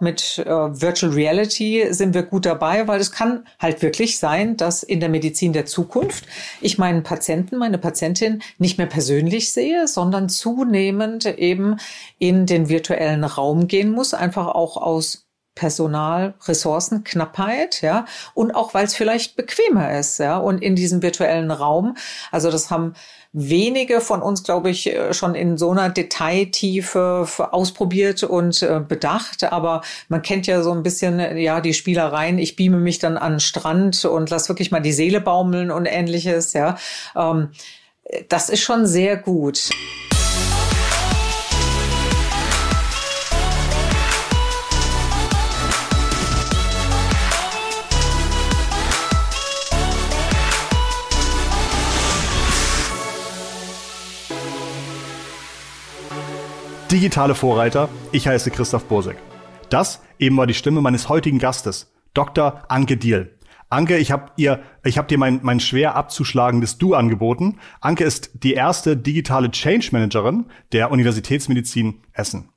Mit äh, Virtual Reality sind wir gut dabei, weil es kann halt wirklich sein, dass in der Medizin der Zukunft ich meinen Patienten, meine Patientin nicht mehr persönlich sehe, sondern zunehmend eben in den virtuellen Raum gehen muss, einfach auch aus Personal, Ressourcenknappheit, ja, und auch weil es vielleicht bequemer ist, ja, und in diesem virtuellen Raum, also das haben wenige von uns, glaube ich, äh, schon in so einer Detailtiefe ausprobiert und äh, bedacht. Aber man kennt ja so ein bisschen, äh, ja, die Spielereien. Ich beame mich dann an den Strand und lass wirklich mal die Seele baumeln und ähnliches, ja. Ähm, das ist schon sehr gut. Digitale Vorreiter. Ich heiße Christoph Bursek. Das eben war die Stimme meines heutigen Gastes, Dr. Anke Diel. Anke, ich habe ihr, ich habe dir mein, mein schwer abzuschlagendes Du angeboten. Anke ist die erste digitale Change Managerin der Universitätsmedizin Essen.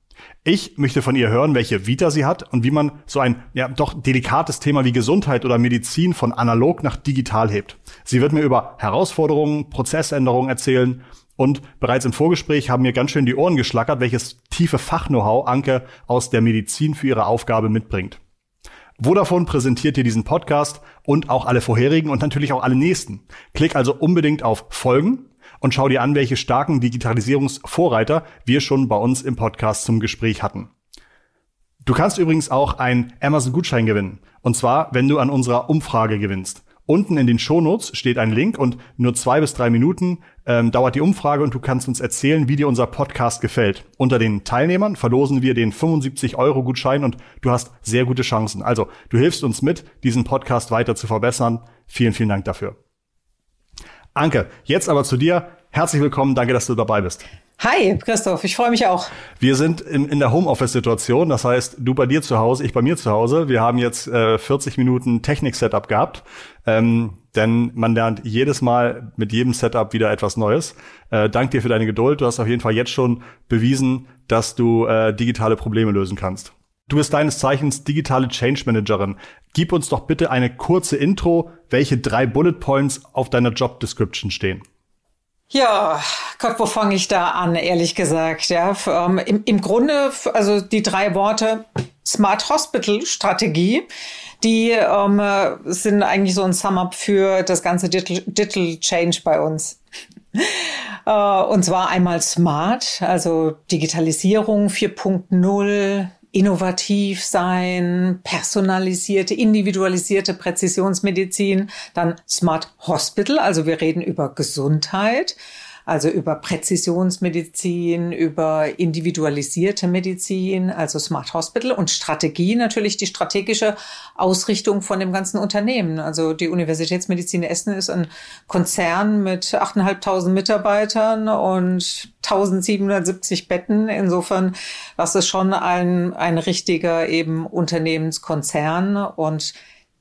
Ich möchte von ihr hören, welche Vita sie hat und wie man so ein ja doch delikates Thema wie Gesundheit oder Medizin von analog nach digital hebt. Sie wird mir über Herausforderungen, Prozessänderungen erzählen und bereits im Vorgespräch haben mir ganz schön die Ohren geschlackert, welches tiefe Fach-Know-how Anke aus der Medizin für ihre Aufgabe mitbringt. Vodafone präsentiert dir diesen Podcast und auch alle vorherigen und natürlich auch alle nächsten. Klick also unbedingt auf Folgen und schau dir an, welche starken Digitalisierungsvorreiter wir schon bei uns im Podcast zum Gespräch hatten. Du kannst übrigens auch einen Amazon-Gutschein gewinnen. Und zwar, wenn du an unserer Umfrage gewinnst. Unten in den Shownotes steht ein Link und nur zwei bis drei Minuten ähm, dauert die Umfrage und du kannst uns erzählen, wie dir unser Podcast gefällt. Unter den Teilnehmern verlosen wir den 75 Euro Gutschein und du hast sehr gute Chancen. Also du hilfst uns mit, diesen Podcast weiter zu verbessern. Vielen, vielen Dank dafür. Anke, jetzt aber zu dir. Herzlich willkommen. Danke, dass du dabei bist. Hi, Christoph, ich freue mich auch. Wir sind in, in der Homeoffice-Situation, das heißt, du bei dir zu Hause, ich bei mir zu Hause. Wir haben jetzt äh, 40 Minuten Technik-Setup gehabt, ähm, denn man lernt jedes Mal mit jedem Setup wieder etwas Neues. Äh, dank dir für deine Geduld. Du hast auf jeden Fall jetzt schon bewiesen, dass du äh, digitale Probleme lösen kannst. Du bist deines Zeichens digitale Change Managerin. Gib uns doch bitte eine kurze Intro, welche drei Bullet Points auf deiner Job Description stehen. Ja, Gott, wo fange ich da an, ehrlich gesagt? Ja, ähm, im, im Grunde, also die drei Worte Smart Hospital Strategie, die ähm, sind eigentlich so ein Sum-up für das ganze Digital, Change bei uns. äh, und zwar einmal Smart, also Digitalisierung 4.0, innovativ sein, personalisierte, individualisierte Präzisionsmedizin, dann Smart Hospital, also wir reden über Gesundheit also über Präzisionsmedizin, über individualisierte Medizin, also Smart Hospital und Strategie natürlich die strategische Ausrichtung von dem ganzen Unternehmen. Also die Universitätsmedizin Essen ist ein Konzern mit 8.500 Mitarbeitern und 1770 Betten. Insofern, das ist schon ein, ein richtiger eben Unternehmenskonzern und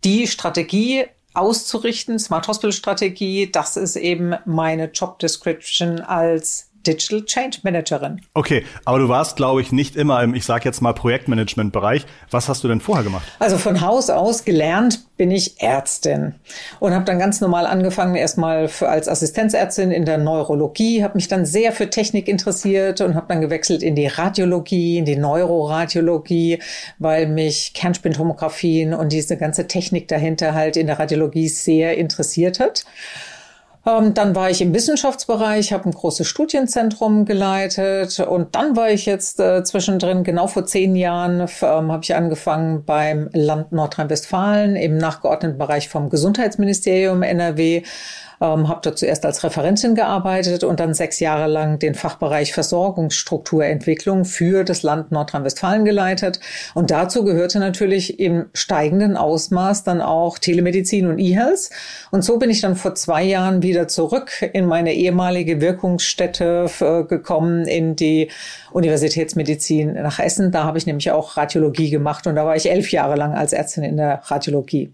die Strategie auszurichten, Smart Hospital Strategie, das ist eben meine Job Description als Digital Change Managerin. Okay, aber du warst, glaube ich, nicht immer im, ich sage jetzt mal, Projektmanagement-Bereich. Was hast du denn vorher gemacht? Also von Haus aus gelernt bin ich Ärztin und habe dann ganz normal angefangen, erstmal für, als Assistenzärztin in der Neurologie, habe mich dann sehr für Technik interessiert und habe dann gewechselt in die Radiologie, in die Neuroradiologie, weil mich Kernspintomographien und diese ganze Technik dahinter halt in der Radiologie sehr interessiert hat. Ähm, dann war ich im Wissenschaftsbereich, habe ein großes Studienzentrum geleitet und dann war ich jetzt äh, zwischendrin, genau vor zehn Jahren, ähm, habe ich angefangen beim Land Nordrhein-Westfalen im nachgeordneten Bereich vom Gesundheitsministerium NRW ähm, habe dort zuerst als Referentin gearbeitet und dann sechs Jahre lang den Fachbereich Versorgungsstrukturentwicklung für das Land Nordrhein-Westfalen geleitet. Und dazu gehörte natürlich im steigenden Ausmaß dann auch Telemedizin und E-Health. Und so bin ich dann vor zwei Jahren wieder zurück in meine ehemalige Wirkungsstätte äh, gekommen, in die Universitätsmedizin nach Essen. Da habe ich nämlich auch Radiologie gemacht und da war ich elf Jahre lang als Ärztin in der Radiologie.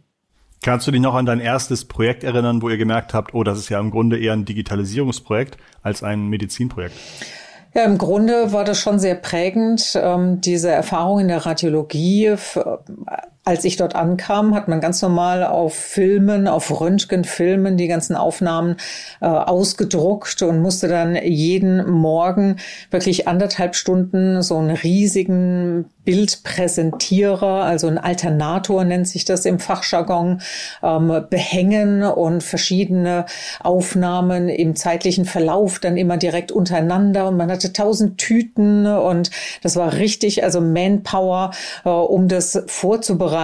Kannst du dich noch an dein erstes Projekt erinnern, wo ihr gemerkt habt, oh, das ist ja im Grunde eher ein Digitalisierungsprojekt als ein Medizinprojekt? Ja, im Grunde war das schon sehr prägend, ähm, diese Erfahrung in der Radiologie. Als ich dort ankam, hat man ganz normal auf Filmen, auf Röntgenfilmen die ganzen Aufnahmen äh, ausgedruckt und musste dann jeden Morgen wirklich anderthalb Stunden so einen riesigen Bildpräsentierer, also ein Alternator nennt sich das im Fachjargon, ähm, behängen und verschiedene Aufnahmen im zeitlichen Verlauf dann immer direkt untereinander. Und man hatte tausend Tüten und das war richtig, also Manpower, äh, um das vorzubereiten,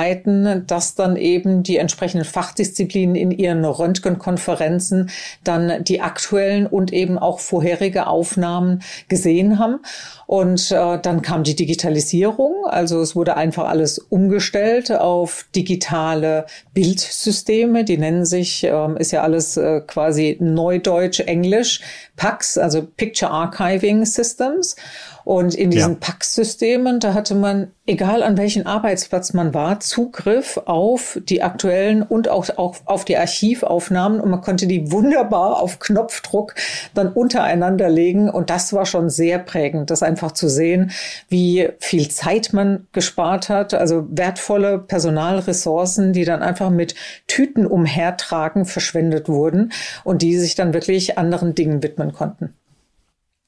dass dann eben die entsprechenden Fachdisziplinen in ihren Röntgenkonferenzen dann die aktuellen und eben auch vorherige Aufnahmen gesehen haben. Und äh, dann kam die Digitalisierung. Also es wurde einfach alles umgestellt auf digitale Bildsysteme. Die nennen sich, äh, ist ja alles äh, quasi Neudeutsch, Englisch, PACS, also Picture Archiving Systems. Und in diesen ja. PAX-Systemen, da hatte man, egal an welchem Arbeitsplatz man war, Zugriff auf die aktuellen und auch, auch auf die Archivaufnahmen und man konnte die wunderbar auf Knopfdruck dann untereinander legen. Und das war schon sehr prägend, das einfach zu sehen, wie viel Zeit man gespart hat, also wertvolle Personalressourcen, die dann einfach mit Tüten umhertragen verschwendet wurden und die sich dann wirklich anderen Dingen widmen konnten.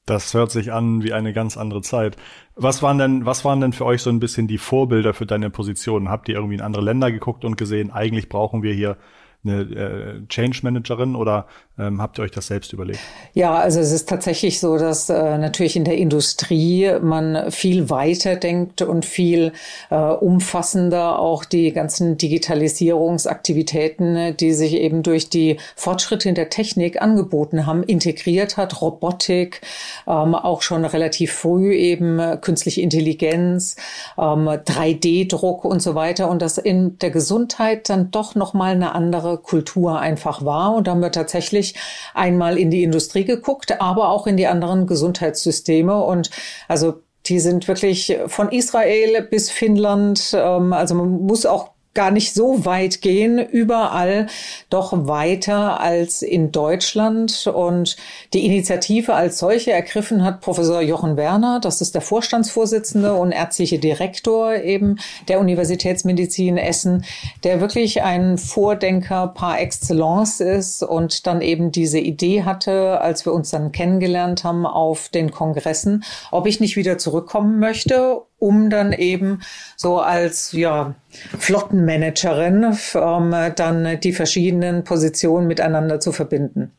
Das hört sich an wie eine ganz andere Zeit. Was waren denn, was waren denn für euch so ein bisschen die Vorbilder für deine Position? Habt ihr irgendwie in andere Länder geguckt und gesehen, eigentlich brauchen wir hier eine äh, Change Managerin oder ähm, habt ihr euch das selbst überlegt? Ja, also es ist tatsächlich so, dass äh, natürlich in der Industrie man viel weiter denkt und viel äh, umfassender auch die ganzen Digitalisierungsaktivitäten, die sich eben durch die Fortschritte in der Technik angeboten haben, integriert hat. Robotik, ähm, auch schon relativ früh eben äh, künstliche Intelligenz, ähm, 3D-Druck und so weiter. Und das in der Gesundheit dann doch nochmal eine andere Kultur einfach war. Und da haben wir tatsächlich einmal in die Industrie geguckt, aber auch in die anderen Gesundheitssysteme. Und also die sind wirklich von Israel bis Finnland. Ähm, also man muss auch gar nicht so weit gehen, überall doch weiter als in Deutschland. Und die Initiative als solche ergriffen hat Professor Jochen Werner, das ist der Vorstandsvorsitzende und ärztliche Direktor eben der Universitätsmedizin Essen, der wirklich ein Vordenker par excellence ist und dann eben diese Idee hatte, als wir uns dann kennengelernt haben auf den Kongressen, ob ich nicht wieder zurückkommen möchte um dann eben so als ja, Flottenmanagerin ähm, dann die verschiedenen Positionen miteinander zu verbinden.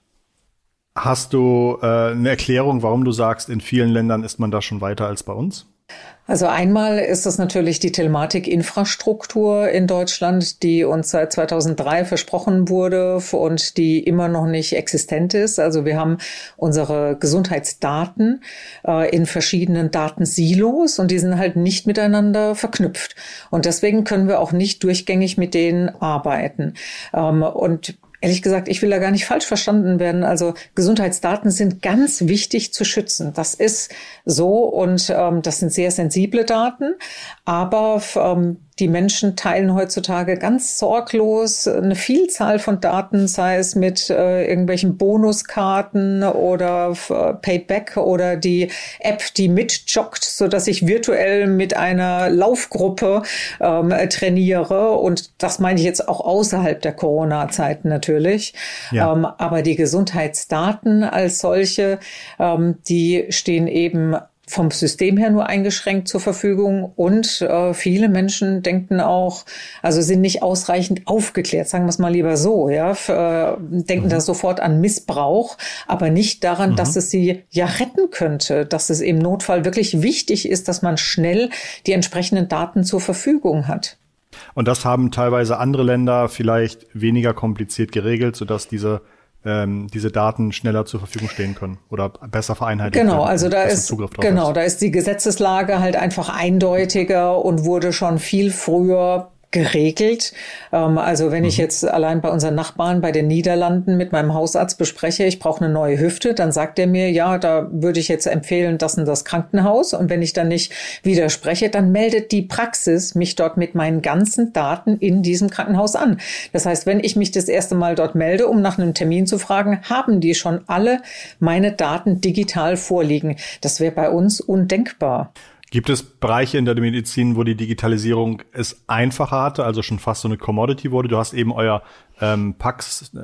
Hast du äh, eine Erklärung, warum du sagst, in vielen Ländern ist man da schon weiter als bei uns? Also einmal ist es natürlich die Telematik-Infrastruktur in Deutschland, die uns seit 2003 versprochen wurde und die immer noch nicht existent ist. Also wir haben unsere Gesundheitsdaten äh, in verschiedenen Datensilos und die sind halt nicht miteinander verknüpft. Und deswegen können wir auch nicht durchgängig mit denen arbeiten. Ähm, und Ehrlich gesagt, ich will da gar nicht falsch verstanden werden. Also Gesundheitsdaten sind ganz wichtig zu schützen. Das ist so und ähm, das sind sehr sensible Daten. Aber ähm, die Menschen teilen heutzutage ganz sorglos eine Vielzahl von Daten, sei es mit äh, irgendwelchen Bonuskarten oder äh, Payback oder die App, die mitjoggt, so dass ich virtuell mit einer Laufgruppe ähm, trainiere. Und das meine ich jetzt auch außerhalb der Corona-Zeiten natürlich. Ja. Ähm, aber die Gesundheitsdaten als solche, ähm, die stehen eben vom System her nur eingeschränkt zur Verfügung und äh, viele Menschen denken auch, also sind nicht ausreichend aufgeklärt, sagen wir es mal lieber so, ja, äh, denken mhm. da sofort an Missbrauch, aber nicht daran, mhm. dass es sie ja retten könnte, dass es im Notfall wirklich wichtig ist, dass man schnell die entsprechenden Daten zur Verfügung hat. Und das haben teilweise andere Länder vielleicht weniger kompliziert geregelt, sodass diese ähm, diese Daten schneller zur Verfügung stehen können oder besser vereinheitlicht Genau, also da ist genau, ist. da ist die Gesetzeslage halt einfach eindeutiger und wurde schon viel früher geregelt. Ähm, also wenn ich mhm. jetzt allein bei unseren Nachbarn bei den Niederlanden mit meinem Hausarzt bespreche, ich brauche eine neue Hüfte, dann sagt er mir, ja, da würde ich jetzt empfehlen, das und das Krankenhaus. Und wenn ich dann nicht widerspreche, dann meldet die Praxis mich dort mit meinen ganzen Daten in diesem Krankenhaus an. Das heißt, wenn ich mich das erste Mal dort melde, um nach einem Termin zu fragen, haben die schon alle meine Daten digital vorliegen. Das wäre bei uns undenkbar. Gibt es Bereiche in der Medizin, wo die Digitalisierung es einfacher hatte, also schon fast so eine Commodity wurde? Du hast eben euer ähm, PAX, äh,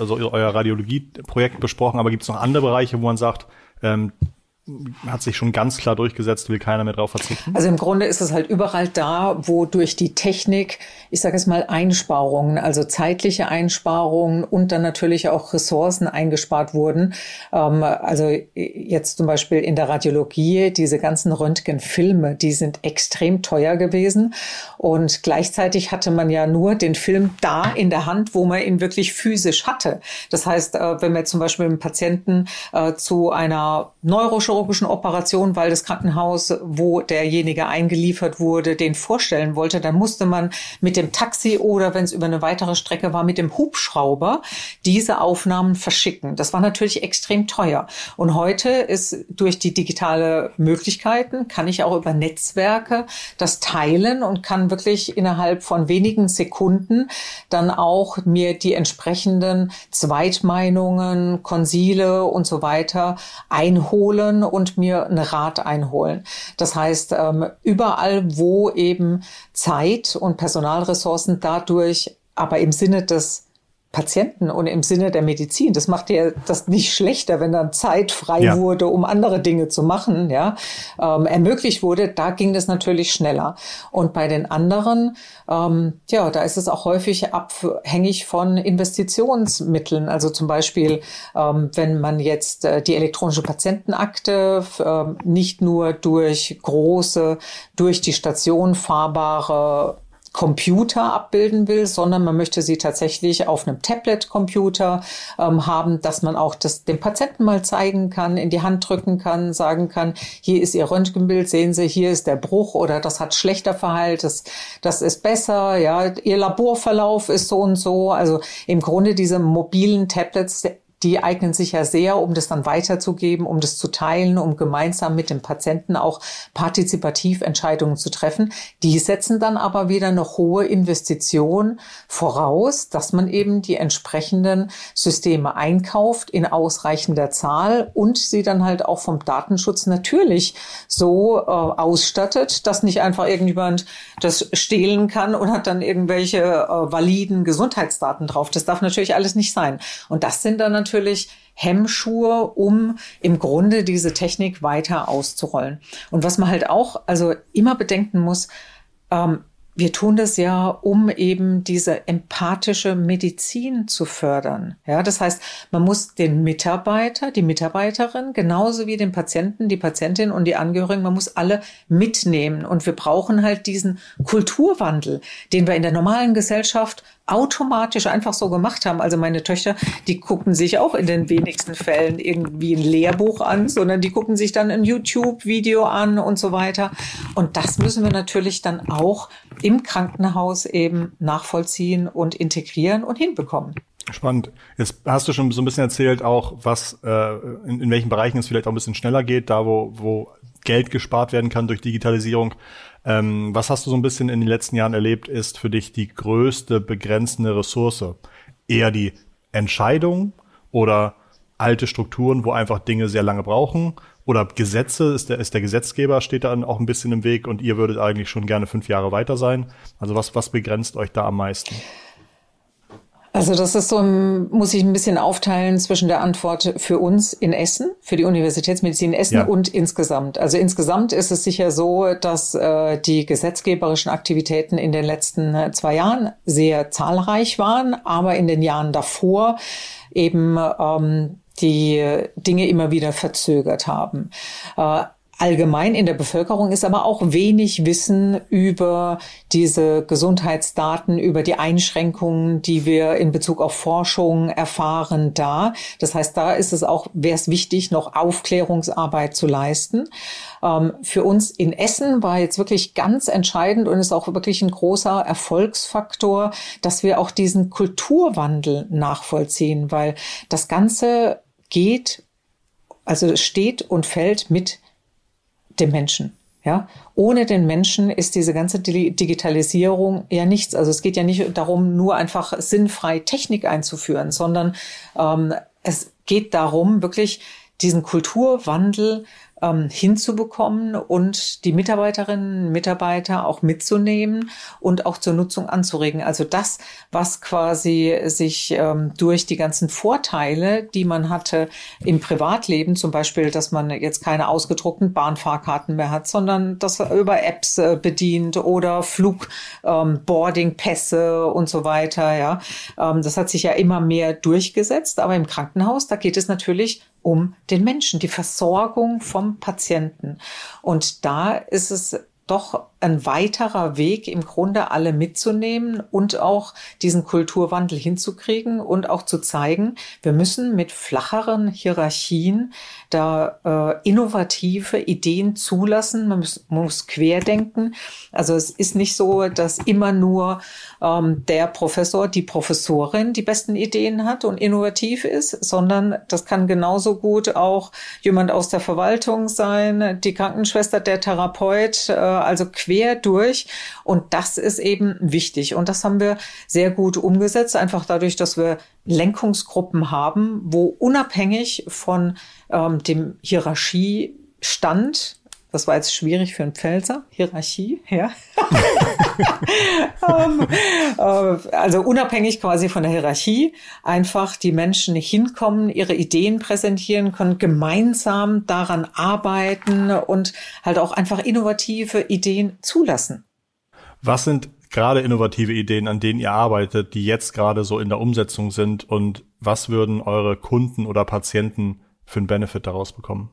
also euer Radiologieprojekt besprochen, aber gibt es noch andere Bereiche, wo man sagt, ähm, hat sich schon ganz klar durchgesetzt, will keiner mehr drauf verzichten? Also im Grunde ist es halt überall da, wo durch die Technik, ich sage es mal, Einsparungen, also zeitliche Einsparungen und dann natürlich auch Ressourcen eingespart wurden. Ähm, also jetzt zum Beispiel in der Radiologie, diese ganzen Röntgenfilme, die sind extrem teuer gewesen. Und gleichzeitig hatte man ja nur den Film da in der Hand, wo man ihn wirklich physisch hatte. Das heißt, äh, wenn wir zum Beispiel einen Patienten äh, zu einer Neurochirurgie chirurgischen Operation, weil das Krankenhaus, wo derjenige eingeliefert wurde, den vorstellen wollte, dann musste man mit dem Taxi oder wenn es über eine weitere Strecke war, mit dem Hubschrauber diese Aufnahmen verschicken. Das war natürlich extrem teuer. Und heute ist durch die digitale Möglichkeiten, kann ich auch über Netzwerke das teilen und kann wirklich innerhalb von wenigen Sekunden dann auch mir die entsprechenden Zweitmeinungen, Konsile und so weiter einholen und mir einen Rat einholen. Das heißt, ähm, überall, wo eben Zeit und Personalressourcen dadurch aber im Sinne des Patienten und im Sinne der Medizin. Das macht ja das nicht schlechter, wenn dann Zeit frei ja. wurde, um andere Dinge zu machen, ja, ähm, ermöglicht wurde. Da ging das natürlich schneller. Und bei den anderen, ähm, ja, da ist es auch häufig abhängig von Investitionsmitteln. Also zum Beispiel, ähm, wenn man jetzt äh, die elektronische Patientenakte äh, nicht nur durch große, durch die Station fahrbare Computer abbilden will, sondern man möchte sie tatsächlich auf einem Tablet-Computer ähm, haben, dass man auch das dem Patienten mal zeigen kann, in die Hand drücken kann, sagen kann, hier ist Ihr Röntgenbild, sehen Sie, hier ist der Bruch oder das hat schlechter Verhalt, das, das ist besser, ja, Ihr Laborverlauf ist so und so. Also im Grunde diese mobilen Tablets die eignen sich ja sehr, um das dann weiterzugeben, um das zu teilen, um gemeinsam mit dem Patienten auch partizipativ Entscheidungen zu treffen. Die setzen dann aber wieder eine hohe Investition voraus, dass man eben die entsprechenden Systeme einkauft in ausreichender Zahl und sie dann halt auch vom Datenschutz natürlich so äh, ausstattet, dass nicht einfach irgendjemand das stehlen kann und hat dann irgendwelche äh, validen Gesundheitsdaten drauf. Das darf natürlich alles nicht sein. Und das sind dann natürlich natürlich Hemmschuhe, um im Grunde diese Technik weiter auszurollen. Und was man halt auch also immer bedenken muss, ähm, wir tun das ja, um eben diese empathische Medizin zu fördern. Ja, das heißt, man muss den Mitarbeiter, die Mitarbeiterin, genauso wie den Patienten, die Patientin und die Angehörigen, man muss alle mitnehmen. Und wir brauchen halt diesen Kulturwandel, den wir in der normalen Gesellschaft automatisch einfach so gemacht haben. Also meine Töchter, die gucken sich auch in den wenigsten Fällen irgendwie ein Lehrbuch an, sondern die gucken sich dann ein YouTube-Video an und so weiter. Und das müssen wir natürlich dann auch im Krankenhaus eben nachvollziehen und integrieren und hinbekommen. Spannend. Jetzt hast du schon so ein bisschen erzählt, auch was äh, in, in welchen Bereichen es vielleicht auch ein bisschen schneller geht, da wo, wo Geld gespart werden kann durch Digitalisierung. Ähm, was hast du so ein bisschen in den letzten Jahren erlebt, ist für dich die größte begrenzende Ressource? Eher die Entscheidung oder alte Strukturen, wo einfach Dinge sehr lange brauchen? Oder Gesetze, ist der, ist der Gesetzgeber, steht da auch ein bisschen im Weg und ihr würdet eigentlich schon gerne fünf Jahre weiter sein? Also was, was begrenzt euch da am meisten? Also das ist so, muss ich ein bisschen aufteilen zwischen der Antwort für uns in Essen, für die Universitätsmedizin in Essen ja. und insgesamt. Also insgesamt ist es sicher so, dass äh, die gesetzgeberischen Aktivitäten in den letzten äh, zwei Jahren sehr zahlreich waren, aber in den Jahren davor eben ähm, die Dinge immer wieder verzögert haben. Äh, allgemein in der Bevölkerung ist aber auch wenig Wissen über diese Gesundheitsdaten, über die Einschränkungen, die wir in Bezug auf Forschung erfahren da. Das heißt, da ist es auch, wäre es wichtig, noch Aufklärungsarbeit zu leisten. Ähm, für uns in Essen war jetzt wirklich ganz entscheidend und ist auch wirklich ein großer Erfolgsfaktor, dass wir auch diesen Kulturwandel nachvollziehen, weil das Ganze geht also steht und fällt mit dem Menschen. Ja, ohne den Menschen ist diese ganze Digitalisierung ja nichts. Also es geht ja nicht darum, nur einfach sinnfrei Technik einzuführen, sondern ähm, es geht darum, wirklich diesen Kulturwandel ähm, hinzubekommen und die Mitarbeiterinnen und Mitarbeiter auch mitzunehmen und auch zur Nutzung anzuregen. Also das, was quasi sich ähm, durch die ganzen Vorteile, die man hatte im Privatleben, zum Beispiel, dass man jetzt keine ausgedruckten Bahnfahrkarten mehr hat, sondern das über Apps äh, bedient oder Flugboardingpässe ähm, und so weiter. Ja, ähm, das hat sich ja immer mehr durchgesetzt. Aber im Krankenhaus, da geht es natürlich um den Menschen, die Versorgung vom Patienten. Und da ist es doch ein weiterer Weg, im Grunde alle mitzunehmen und auch diesen Kulturwandel hinzukriegen und auch zu zeigen, wir müssen mit flacheren Hierarchien da äh, innovative Ideen zulassen. Man muss, man muss querdenken. Also es ist nicht so, dass immer nur ähm, der Professor, die Professorin die besten Ideen hat und innovativ ist, sondern das kann genauso gut auch jemand aus der Verwaltung sein, die Krankenschwester, der Therapeut, äh, also quer quer durch. Und das ist eben wichtig. Und das haben wir sehr gut umgesetzt, einfach dadurch, dass wir Lenkungsgruppen haben, wo unabhängig von ähm, dem Hierarchiestand das war jetzt schwierig für einen Pfälzer, Hierarchie, ja. ähm, äh, also unabhängig quasi von der Hierarchie, einfach die Menschen hinkommen, ihre Ideen präsentieren können, gemeinsam daran arbeiten und halt auch einfach innovative Ideen zulassen. Was sind gerade innovative Ideen, an denen ihr arbeitet, die jetzt gerade so in der Umsetzung sind und was würden eure Kunden oder Patienten für einen Benefit daraus bekommen?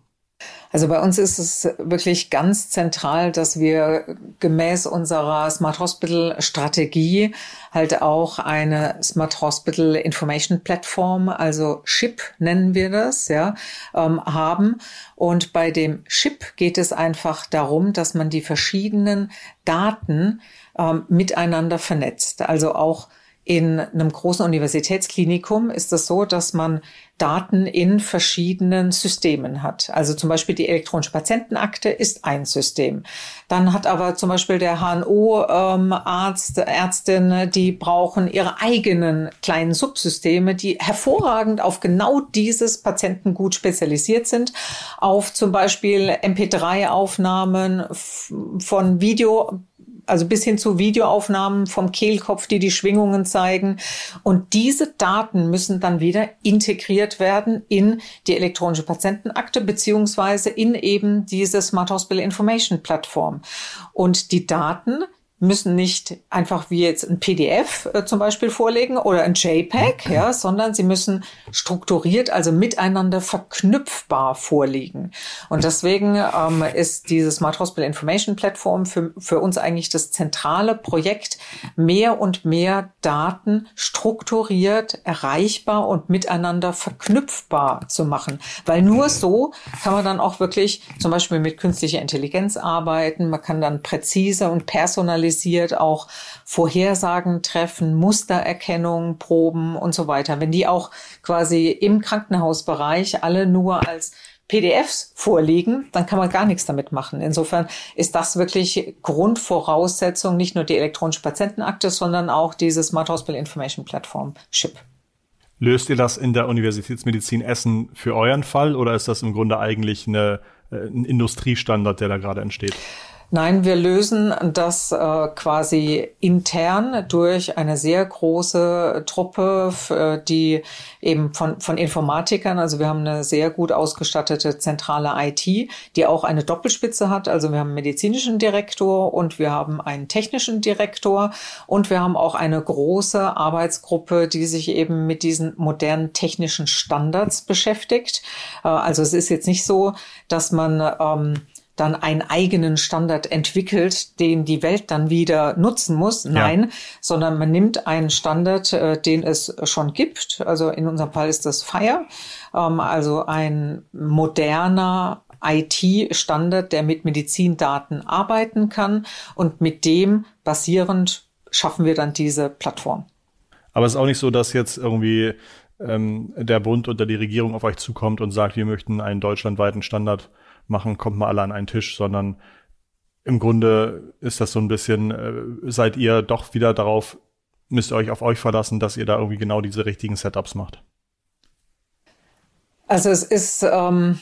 Also bei uns ist es wirklich ganz zentral, dass wir gemäß unserer Smart Hospital Strategie halt auch eine Smart Hospital Information Platform, also SHIP nennen wir das, ja, ähm, haben. Und bei dem SHIP geht es einfach darum, dass man die verschiedenen Daten ähm, miteinander vernetzt. Also auch in einem großen Universitätsklinikum ist es so, dass man Daten in verschiedenen Systemen hat. Also zum Beispiel die elektronische Patientenakte ist ein System. Dann hat aber zum Beispiel der HNO-Arzt, ähm, Ärztin, die brauchen ihre eigenen kleinen Subsysteme, die hervorragend auf genau dieses Patientengut spezialisiert sind, auf zum Beispiel MP3-Aufnahmen von Video also bis hin zu Videoaufnahmen vom Kehlkopf, die die Schwingungen zeigen. Und diese Daten müssen dann wieder integriert werden in die elektronische Patientenakte beziehungsweise in eben diese Smart Hospital Information Plattform. Und die Daten müssen nicht einfach wie jetzt ein PDF äh, zum Beispiel vorlegen oder ein JPEG, ja, sondern sie müssen strukturiert, also miteinander verknüpfbar vorliegen. Und deswegen ähm, ist diese Smart Hospital Information Platform für, für uns eigentlich das zentrale Projekt, mehr und mehr Daten strukturiert, erreichbar und miteinander verknüpfbar zu machen. Weil nur so kann man dann auch wirklich zum Beispiel mit künstlicher Intelligenz arbeiten. Man kann dann präzise und personalisiert spezialisiert auch Vorhersagen treffen, Mustererkennung, Proben und so weiter. Wenn die auch quasi im Krankenhausbereich alle nur als PDFs vorliegen, dann kann man gar nichts damit machen. Insofern ist das wirklich Grundvoraussetzung, nicht nur die elektronische Patientenakte, sondern auch diese Smart Hospital Information Platform SHIP. Löst ihr das in der Universitätsmedizin Essen für euren Fall oder ist das im Grunde eigentlich eine, äh, ein Industriestandard, der da gerade entsteht? Nein, wir lösen das äh, quasi intern durch eine sehr große Truppe, äh, die eben von, von Informatikern, also wir haben eine sehr gut ausgestattete zentrale IT, die auch eine Doppelspitze hat. Also wir haben einen medizinischen Direktor und wir haben einen technischen Direktor und wir haben auch eine große Arbeitsgruppe, die sich eben mit diesen modernen technischen Standards beschäftigt. Äh, also es ist jetzt nicht so, dass man ähm, dann einen eigenen Standard entwickelt, den die Welt dann wieder nutzen muss. Nein, ja. sondern man nimmt einen Standard, äh, den es schon gibt. Also in unserem Fall ist das FIRE, ähm, also ein moderner IT-Standard, der mit Medizindaten arbeiten kann und mit dem basierend schaffen wir dann diese Plattform. Aber es ist auch nicht so, dass jetzt irgendwie ähm, der Bund oder die Regierung auf euch zukommt und sagt, wir möchten einen deutschlandweiten Standard machen, kommt mal alle an einen Tisch, sondern im Grunde ist das so ein bisschen, äh, seid ihr doch wieder darauf, müsst ihr euch auf euch verlassen, dass ihr da irgendwie genau diese richtigen Setups macht. Also es ist, ähm,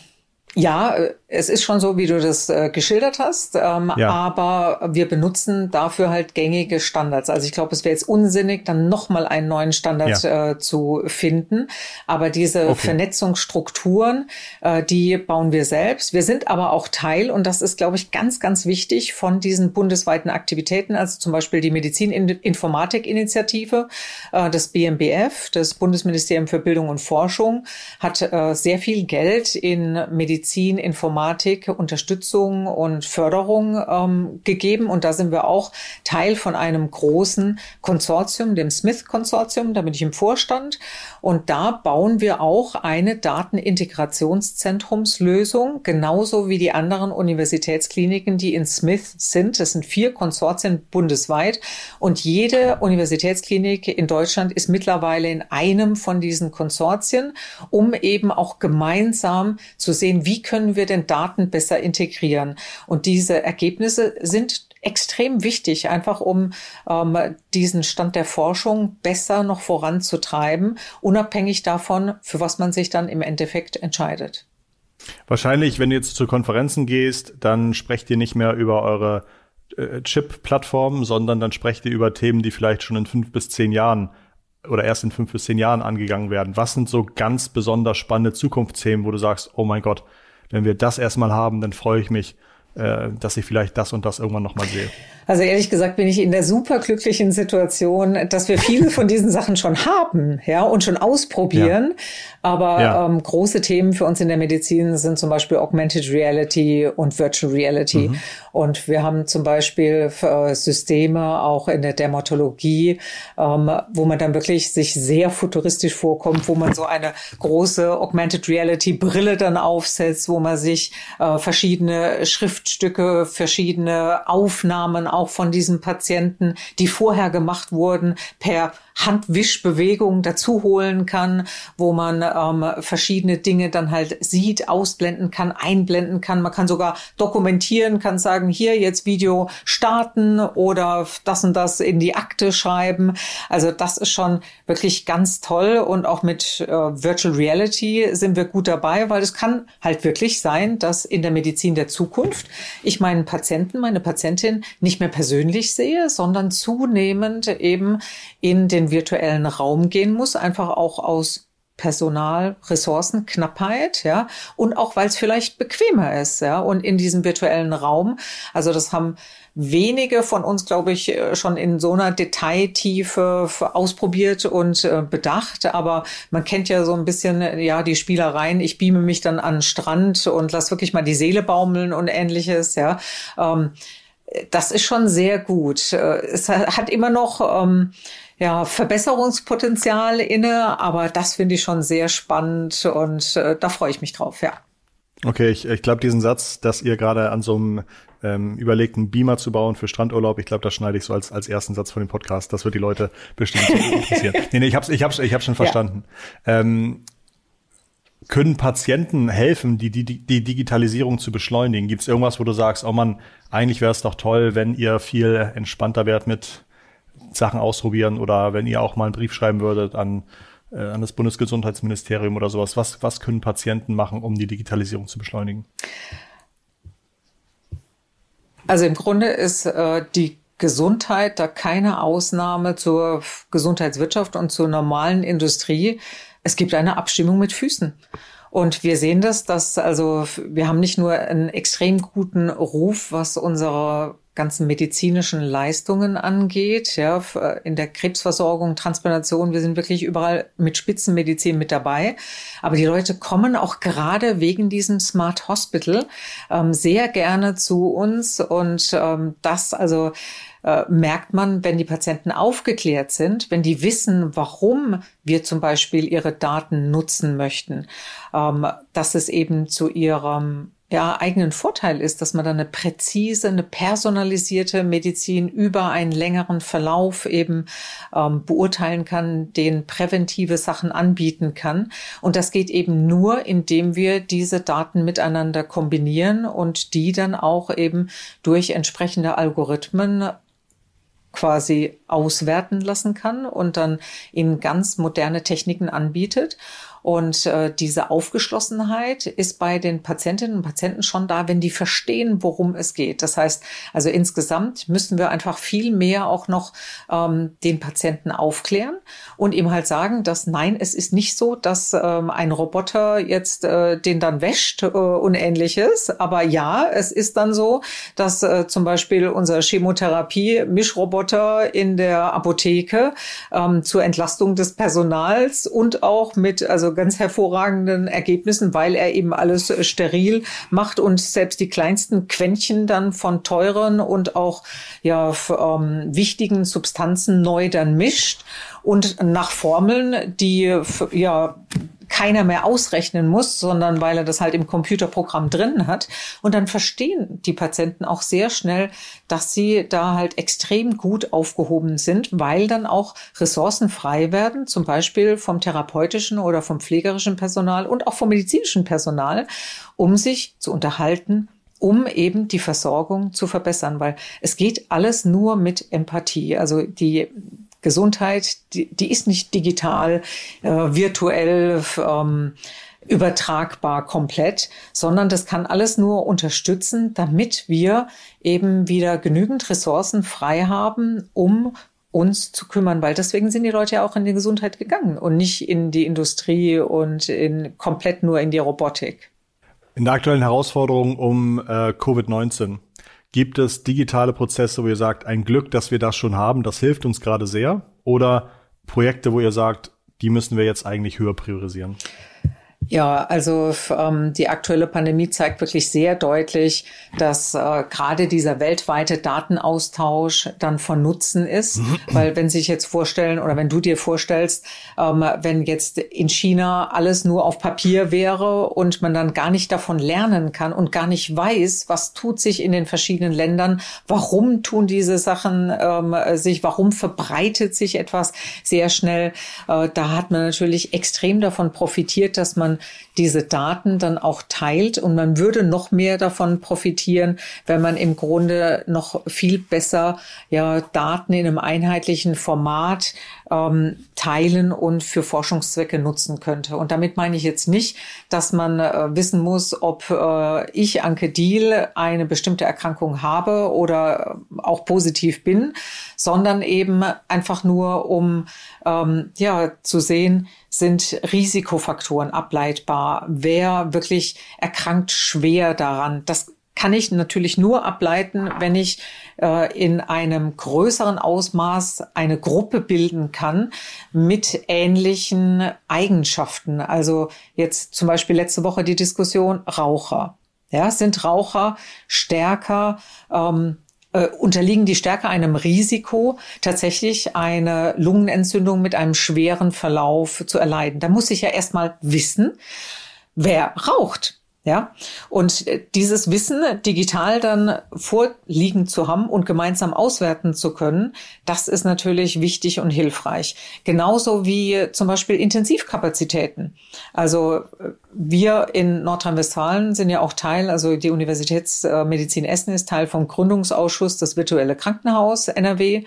ja, es ist schon so, wie du das äh, geschildert hast, ähm, ja. aber wir benutzen dafür halt gängige Standards. Also ich glaube, es wäre jetzt unsinnig, dann nochmal einen neuen Standard ja. äh, zu finden. Aber diese okay. Vernetzungsstrukturen, äh, die bauen wir selbst. Wir sind aber auch Teil, und das ist, glaube ich, ganz, ganz wichtig von diesen bundesweiten Aktivitäten, also zum Beispiel die Medizininformatik-Initiative äh, des BMBF, das Bundesministerium für Bildung und Forschung, hat äh, sehr viel Geld in Medizin, Informatik, Informatik Unterstützung und Förderung ähm, gegeben. Und da sind wir auch Teil von einem großen Konsortium, dem Smith-Konsortium. Da bin ich im Vorstand. Und da bauen wir auch eine Datenintegrationszentrumslösung, genauso wie die anderen Universitätskliniken, die in Smith sind. Das sind vier Konsortien bundesweit. Und jede Universitätsklinik in Deutschland ist mittlerweile in einem von diesen Konsortien, um eben auch gemeinsam zu sehen, wie können wir denn Daten besser integrieren. Und diese Ergebnisse sind extrem wichtig, einfach um ähm, diesen Stand der Forschung besser noch voranzutreiben, unabhängig davon, für was man sich dann im Endeffekt entscheidet. Wahrscheinlich, wenn du jetzt zu Konferenzen gehst, dann sprecht ihr nicht mehr über eure äh, Chip-Plattform, sondern dann sprecht ihr über Themen, die vielleicht schon in fünf bis zehn Jahren oder erst in fünf bis zehn Jahren angegangen werden. Was sind so ganz besonders spannende Zukunftsthemen, wo du sagst, oh mein Gott, wenn wir das erstmal haben, dann freue ich mich, dass ich vielleicht das und das irgendwann nochmal sehe. Also ehrlich gesagt bin ich in der superglücklichen Situation, dass wir viele von diesen Sachen schon haben, ja, und schon ausprobieren. Ja. Aber ja. Ähm, große Themen für uns in der Medizin sind zum Beispiel Augmented Reality und Virtual Reality. Mhm. Und wir haben zum Beispiel äh, Systeme auch in der Dermatologie, ähm, wo man dann wirklich sich sehr futuristisch vorkommt, wo man so eine große Augmented Reality Brille dann aufsetzt, wo man sich äh, verschiedene Schriftstücke, verschiedene Aufnahmen auch von diesen Patienten, die vorher gemacht wurden, per Handwischbewegung dazu holen kann, wo man ähm, verschiedene Dinge dann halt sieht, ausblenden kann, einblenden kann. Man kann sogar dokumentieren, kann sagen, hier jetzt Video starten oder das und das in die Akte schreiben. Also das ist schon wirklich ganz toll und auch mit äh, Virtual Reality sind wir gut dabei, weil es kann halt wirklich sein, dass in der Medizin der Zukunft ich meinen Patienten, meine Patientin nicht mehr persönlich sehe, sondern zunehmend eben in den virtuellen Raum gehen muss, einfach auch aus Personal, Ressourcenknappheit, ja, und auch weil es vielleicht bequemer ist, ja, und in diesem virtuellen Raum, also das haben wenige von uns, glaube ich, äh, schon in so einer Detailtiefe ausprobiert und äh, bedacht, aber man kennt ja so ein bisschen, ja, die Spielereien, ich beame mich dann an den Strand und lass wirklich mal die Seele baumeln und ähnliches, ja. Ähm, das ist schon sehr gut. Äh, es hat immer noch, ähm, ja, Verbesserungspotenzial inne, aber das finde ich schon sehr spannend und äh, da freue ich mich drauf, ja. Okay, ich, ich glaube, diesen Satz, dass ihr gerade an so einem ähm, überlegten Beamer zu bauen für Strandurlaub, ich glaube, das schneide ich so als, als ersten Satz von dem Podcast. Das wird die Leute bestimmt interessieren. nee, nee, ich hab's, ich hab's, ich hab's schon verstanden. Ja. Ähm, können Patienten helfen, die, die, die Digitalisierung zu beschleunigen? Gibt es irgendwas, wo du sagst, oh man, eigentlich wäre es doch toll, wenn ihr viel entspannter wärt mit Sachen ausprobieren oder wenn ihr auch mal einen Brief schreiben würdet an, äh, an das Bundesgesundheitsministerium oder sowas. Was, was können Patienten machen, um die Digitalisierung zu beschleunigen? Also im Grunde ist äh, die Gesundheit da keine Ausnahme zur Gesundheitswirtschaft und zur normalen Industrie. Es gibt eine Abstimmung mit Füßen. Und wir sehen das, dass also wir haben nicht nur einen extrem guten Ruf, was unsere ganzen medizinischen Leistungen angeht, ja, in der Krebsversorgung, Transplantation, wir sind wirklich überall mit Spitzenmedizin mit dabei. Aber die Leute kommen auch gerade wegen diesem Smart Hospital ähm, sehr gerne zu uns und ähm, das also äh, merkt man, wenn die Patienten aufgeklärt sind, wenn die wissen, warum wir zum Beispiel ihre Daten nutzen möchten, ähm, dass es eben zu ihrem ja, eigenen Vorteil ist, dass man dann eine präzise, eine personalisierte Medizin über einen längeren Verlauf eben ähm, beurteilen kann, den präventive Sachen anbieten kann. Und das geht eben nur, indem wir diese Daten miteinander kombinieren und die dann auch eben durch entsprechende Algorithmen quasi auswerten lassen kann und dann ihnen ganz moderne Techniken anbietet. Und äh, diese Aufgeschlossenheit ist bei den Patientinnen und Patienten schon da, wenn die verstehen, worum es geht. Das heißt, also insgesamt müssen wir einfach viel mehr auch noch ähm, den Patienten aufklären und ihm halt sagen, dass nein, es ist nicht so, dass ähm, ein Roboter jetzt äh, den dann wäscht äh, und ähnliches. Aber ja, es ist dann so, dass äh, zum Beispiel unser Chemotherapie-Mischroboter in der Apotheke ähm, zur Entlastung des Personals und auch mit also ganz hervorragenden Ergebnissen, weil er eben alles äh, steril macht und selbst die kleinsten Quäntchen dann von teuren und auch ja ähm, wichtigen Substanzen neu dann mischt und nach Formeln, die ja keiner mehr ausrechnen muss, sondern weil er das halt im Computerprogramm drin hat. Und dann verstehen die Patienten auch sehr schnell, dass sie da halt extrem gut aufgehoben sind, weil dann auch Ressourcen frei werden, zum Beispiel vom therapeutischen oder vom pflegerischen Personal und auch vom medizinischen Personal, um sich zu unterhalten um eben die Versorgung zu verbessern, weil es geht alles nur mit Empathie. Also die Gesundheit, die, die ist nicht digital, äh, virtuell, ähm, übertragbar komplett, sondern das kann alles nur unterstützen, damit wir eben wieder genügend Ressourcen frei haben, um uns zu kümmern, weil deswegen sind die Leute ja auch in die Gesundheit gegangen und nicht in die Industrie und in komplett nur in die Robotik. In der aktuellen Herausforderung um äh, Covid-19 Gibt es digitale Prozesse, wo ihr sagt, ein Glück, dass wir das schon haben, das hilft uns gerade sehr? Oder Projekte, wo ihr sagt, die müssen wir jetzt eigentlich höher priorisieren? Ja, also ähm, die aktuelle Pandemie zeigt wirklich sehr deutlich, dass äh, gerade dieser weltweite Datenaustausch dann von Nutzen ist. Mhm. Weil wenn sich jetzt vorstellen oder wenn du dir vorstellst, ähm, wenn jetzt in China alles nur auf Papier wäre und man dann gar nicht davon lernen kann und gar nicht weiß, was tut sich in den verschiedenen Ländern, warum tun diese Sachen ähm, sich, warum verbreitet sich etwas sehr schnell, äh, da hat man natürlich extrem davon profitiert, dass man diese Daten dann auch teilt und man würde noch mehr davon profitieren, wenn man im Grunde noch viel besser ja Daten in einem einheitlichen Format ähm, teilen und für Forschungszwecke nutzen könnte. Und damit meine ich jetzt nicht, dass man äh, wissen muss, ob äh, ich, Anke Diel, eine bestimmte Erkrankung habe oder auch positiv bin, sondern eben einfach nur, um ähm, ja zu sehen, sind Risikofaktoren ableitbar? Wer wirklich erkrankt schwer daran? Das kann ich natürlich nur ableiten, wenn ich äh, in einem größeren Ausmaß eine Gruppe bilden kann mit ähnlichen Eigenschaften. Also jetzt zum Beispiel letzte Woche die Diskussion Raucher. Ja, sind Raucher stärker ähm, äh, unterliegen die stärker einem Risiko, tatsächlich eine Lungenentzündung mit einem schweren Verlauf zu erleiden. Da muss ich ja erstmal wissen, wer raucht. Ja, und äh, dieses Wissen digital dann vorliegen zu haben und gemeinsam auswerten zu können, das ist natürlich wichtig und hilfreich. Genauso wie zum Beispiel Intensivkapazitäten. Also äh, wir in Nordrhein-Westfalen sind ja auch Teil, also die Universitätsmedizin Essen ist Teil vom Gründungsausschuss des Virtuelle Krankenhaus NRW.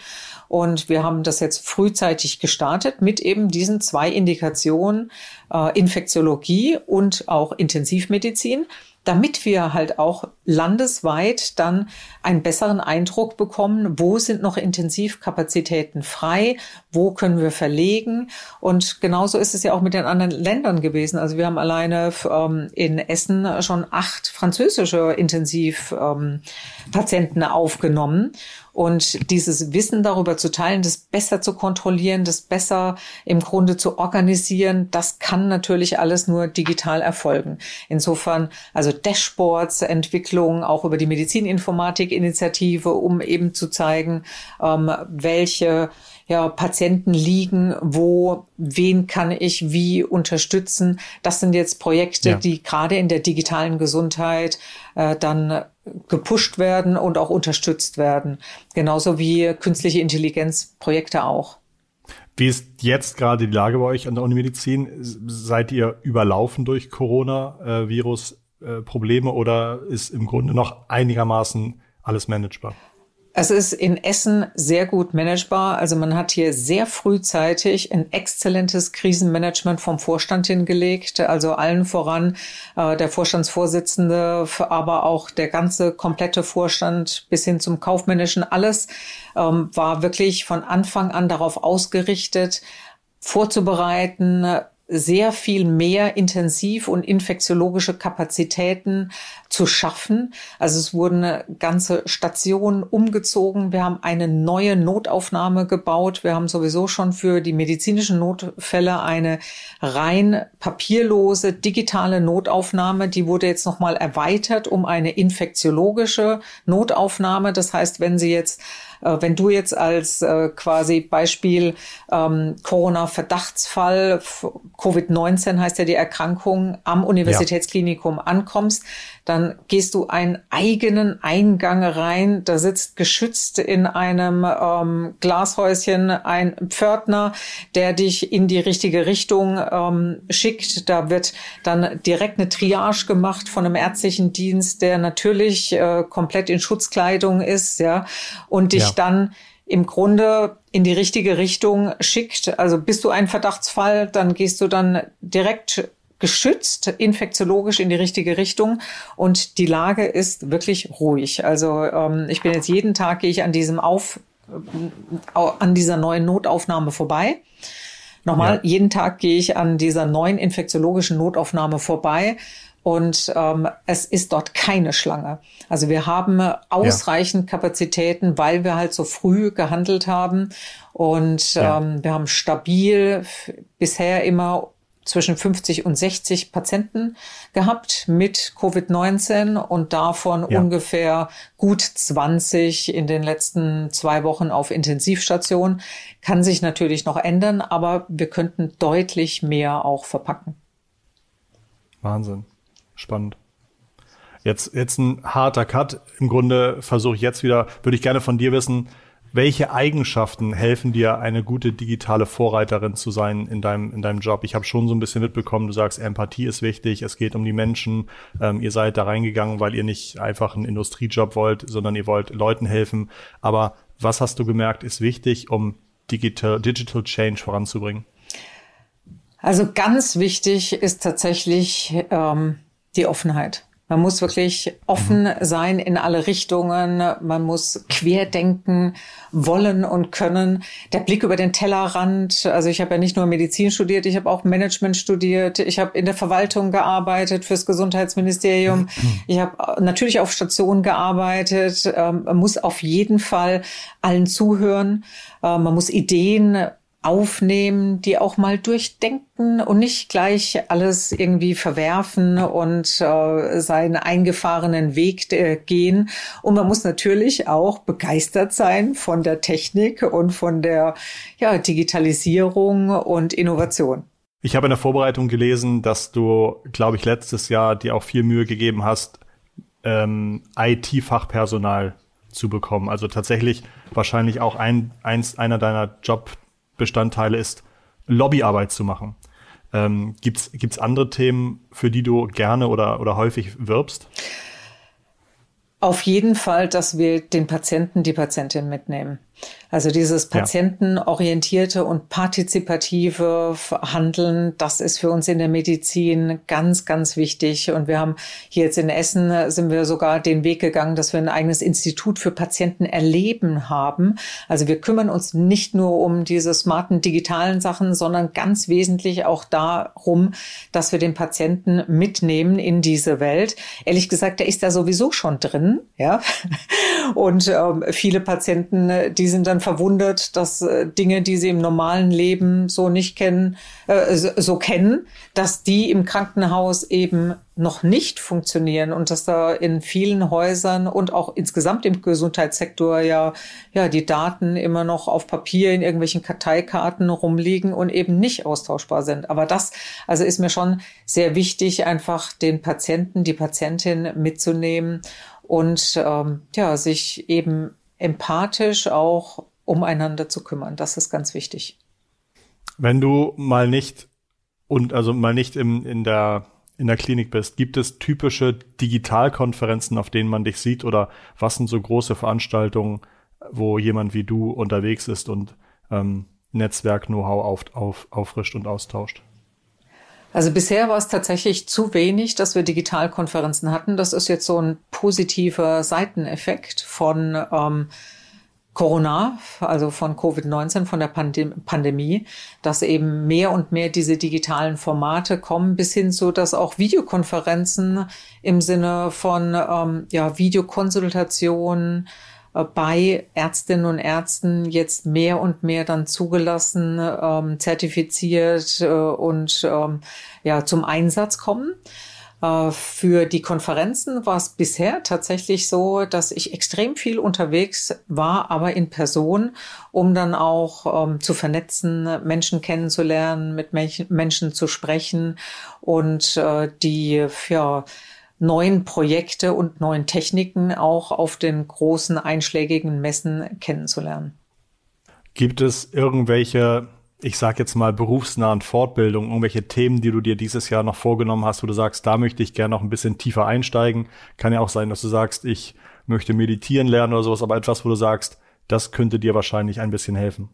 Und wir haben das jetzt frühzeitig gestartet mit eben diesen zwei Indikationen, äh, Infektiologie und auch Intensivmedizin damit wir halt auch landesweit dann einen besseren Eindruck bekommen, wo sind noch Intensivkapazitäten frei, wo können wir verlegen. Und genauso ist es ja auch mit den anderen Ländern gewesen. Also wir haben alleine ähm, in Essen schon acht französische Intensivpatienten ähm, aufgenommen. Und dieses Wissen darüber zu teilen, das besser zu kontrollieren, das besser im Grunde zu organisieren, das kann natürlich alles nur digital erfolgen. Insofern, also Dashboards, Entwicklung auch über die Medizininformatik-Initiative, um eben zu zeigen, ähm, welche ja, Patienten liegen, wo, wen kann ich wie unterstützen. Das sind jetzt Projekte, ja. die gerade in der digitalen Gesundheit äh, dann gepusht werden und auch unterstützt werden. Genauso wie künstliche Intelligenzprojekte auch. Wie ist jetzt gerade die Lage bei euch an der Unimedizin? Seid ihr überlaufen durch Corona-Virus-Probleme äh, oder ist im Grunde noch einigermaßen alles managebar? Es ist in Essen sehr gut managebar. Also man hat hier sehr frühzeitig ein exzellentes Krisenmanagement vom Vorstand hingelegt. Also allen voran äh, der Vorstandsvorsitzende, aber auch der ganze komplette Vorstand bis hin zum kaufmännischen. Alles ähm, war wirklich von Anfang an darauf ausgerichtet, vorzubereiten, sehr viel mehr intensiv und infektiologische Kapazitäten zu schaffen. Also es wurden ganze Stationen umgezogen. Wir haben eine neue Notaufnahme gebaut. Wir haben sowieso schon für die medizinischen Notfälle eine rein papierlose digitale Notaufnahme. Die wurde jetzt nochmal erweitert um eine infektiologische Notaufnahme. Das heißt, wenn Sie jetzt äh, wenn du jetzt als äh, quasi Beispiel ähm, Corona-Verdachtsfall, Covid-19 heißt ja die Erkrankung, am Universitätsklinikum ja. ankommst, dann gehst du einen eigenen Eingang rein. Da sitzt geschützt in einem ähm, Glashäuschen ein Pförtner, der dich in die richtige Richtung ähm, schickt. Da wird dann direkt eine Triage gemacht von einem ärztlichen Dienst, der natürlich äh, komplett in Schutzkleidung ist, ja, und dich ja. dann im Grunde in die richtige Richtung schickt. Also bist du ein Verdachtsfall, dann gehst du dann direkt geschützt, infektiologisch in die richtige Richtung und die Lage ist wirklich ruhig. Also ähm, ich bin jetzt jeden Tag gehe ich an diesem Auf äh, an dieser neuen Notaufnahme vorbei. Nochmal, ja. jeden Tag gehe ich an dieser neuen infektiologischen Notaufnahme vorbei und ähm, es ist dort keine Schlange. Also wir haben ausreichend ja. Kapazitäten, weil wir halt so früh gehandelt haben und ja. ähm, wir haben stabil bisher immer zwischen 50 und 60 Patienten gehabt mit Covid-19 und davon ja. ungefähr gut 20 in den letzten zwei Wochen auf Intensivstation. Kann sich natürlich noch ändern, aber wir könnten deutlich mehr auch verpacken. Wahnsinn. Spannend. Jetzt, jetzt ein harter Cut. Im Grunde versuche ich jetzt wieder, würde ich gerne von dir wissen, welche Eigenschaften helfen dir, eine gute digitale Vorreiterin zu sein in deinem, in deinem Job? Ich habe schon so ein bisschen mitbekommen, du sagst, Empathie ist wichtig, es geht um die Menschen. Ähm, ihr seid da reingegangen, weil ihr nicht einfach einen Industriejob wollt, sondern ihr wollt Leuten helfen. Aber was hast du gemerkt, ist wichtig, um Digital, Digital Change voranzubringen? Also ganz wichtig ist tatsächlich ähm, die Offenheit. Man muss wirklich offen mhm. sein in alle Richtungen. Man muss querdenken wollen und können. Der Blick über den Tellerrand. Also ich habe ja nicht nur Medizin studiert, ich habe auch Management studiert. Ich habe in der Verwaltung gearbeitet fürs Gesundheitsministerium. Mhm. Ich habe natürlich auf Stationen gearbeitet. Ähm, man muss auf jeden Fall allen zuhören. Ähm, man muss Ideen aufnehmen, die auch mal durchdenken und nicht gleich alles irgendwie verwerfen und äh, seinen eingefahrenen Weg äh, gehen. Und man muss natürlich auch begeistert sein von der Technik und von der ja, Digitalisierung und Innovation. Ich habe in der Vorbereitung gelesen, dass du, glaube ich, letztes Jahr dir auch viel Mühe gegeben hast, ähm, IT-Fachpersonal zu bekommen. Also tatsächlich wahrscheinlich auch ein, eins, einer deiner Job Bestandteile ist, Lobbyarbeit zu machen. Ähm, gibt's gibt's andere Themen, für die du gerne oder, oder häufig wirbst? Auf jeden Fall, dass wir den Patienten, die Patientin mitnehmen. Also dieses patientenorientierte und partizipative Handeln, das ist für uns in der Medizin ganz, ganz wichtig. Und wir haben hier jetzt in Essen sind wir sogar den Weg gegangen, dass wir ein eigenes Institut für Patientenerleben haben. Also wir kümmern uns nicht nur um diese smarten digitalen Sachen, sondern ganz wesentlich auch darum, dass wir den Patienten mitnehmen in diese Welt. Ehrlich gesagt, der ist da sowieso schon drin, ja. Und ähm, viele Patienten, die sind dann verwundert, dass äh, Dinge, die sie im normalen Leben so nicht kennen, äh, so, so kennen, dass die im Krankenhaus eben noch nicht funktionieren und dass da in vielen Häusern und auch insgesamt im Gesundheitssektor ja, ja, die Daten immer noch auf Papier in irgendwelchen Karteikarten rumliegen und eben nicht austauschbar sind. Aber das, also ist mir schon sehr wichtig, einfach den Patienten, die Patientin mitzunehmen und ähm, ja, sich eben empathisch auch umeinander zu kümmern. Das ist ganz wichtig. Wenn du mal nicht und also mal nicht im, in der in der Klinik bist, gibt es typische Digitalkonferenzen, auf denen man dich sieht oder was sind so große Veranstaltungen, wo jemand wie du unterwegs ist und ähm, Netzwerk-Know-how auf, auf, auffrischt und austauscht? Also bisher war es tatsächlich zu wenig, dass wir Digitalkonferenzen hatten. Das ist jetzt so ein positiver Seiteneffekt von ähm, Corona, also von Covid-19, von der Pandem Pandemie, dass eben mehr und mehr diese digitalen Formate kommen, bis hin zu, dass auch Videokonferenzen im Sinne von ähm, ja, Videokonsultationen bei Ärztinnen und Ärzten jetzt mehr und mehr dann zugelassen, ähm, zertifiziert äh, und ähm, ja, zum Einsatz kommen. Äh, für die Konferenzen war es bisher tatsächlich so, dass ich extrem viel unterwegs war, aber in Person, um dann auch ähm, zu vernetzen, Menschen kennenzulernen, mit Menschen zu sprechen und äh, die ja, neuen Projekte und neuen Techniken auch auf den großen einschlägigen Messen kennenzulernen. Gibt es irgendwelche ich sag jetzt mal, berufsnahen Fortbildung, irgendwelche Themen, die du dir dieses Jahr noch vorgenommen hast, wo du sagst, da möchte ich gerne noch ein bisschen tiefer einsteigen. Kann ja auch sein, dass du sagst, ich möchte meditieren lernen oder sowas, aber etwas, wo du sagst, das könnte dir wahrscheinlich ein bisschen helfen.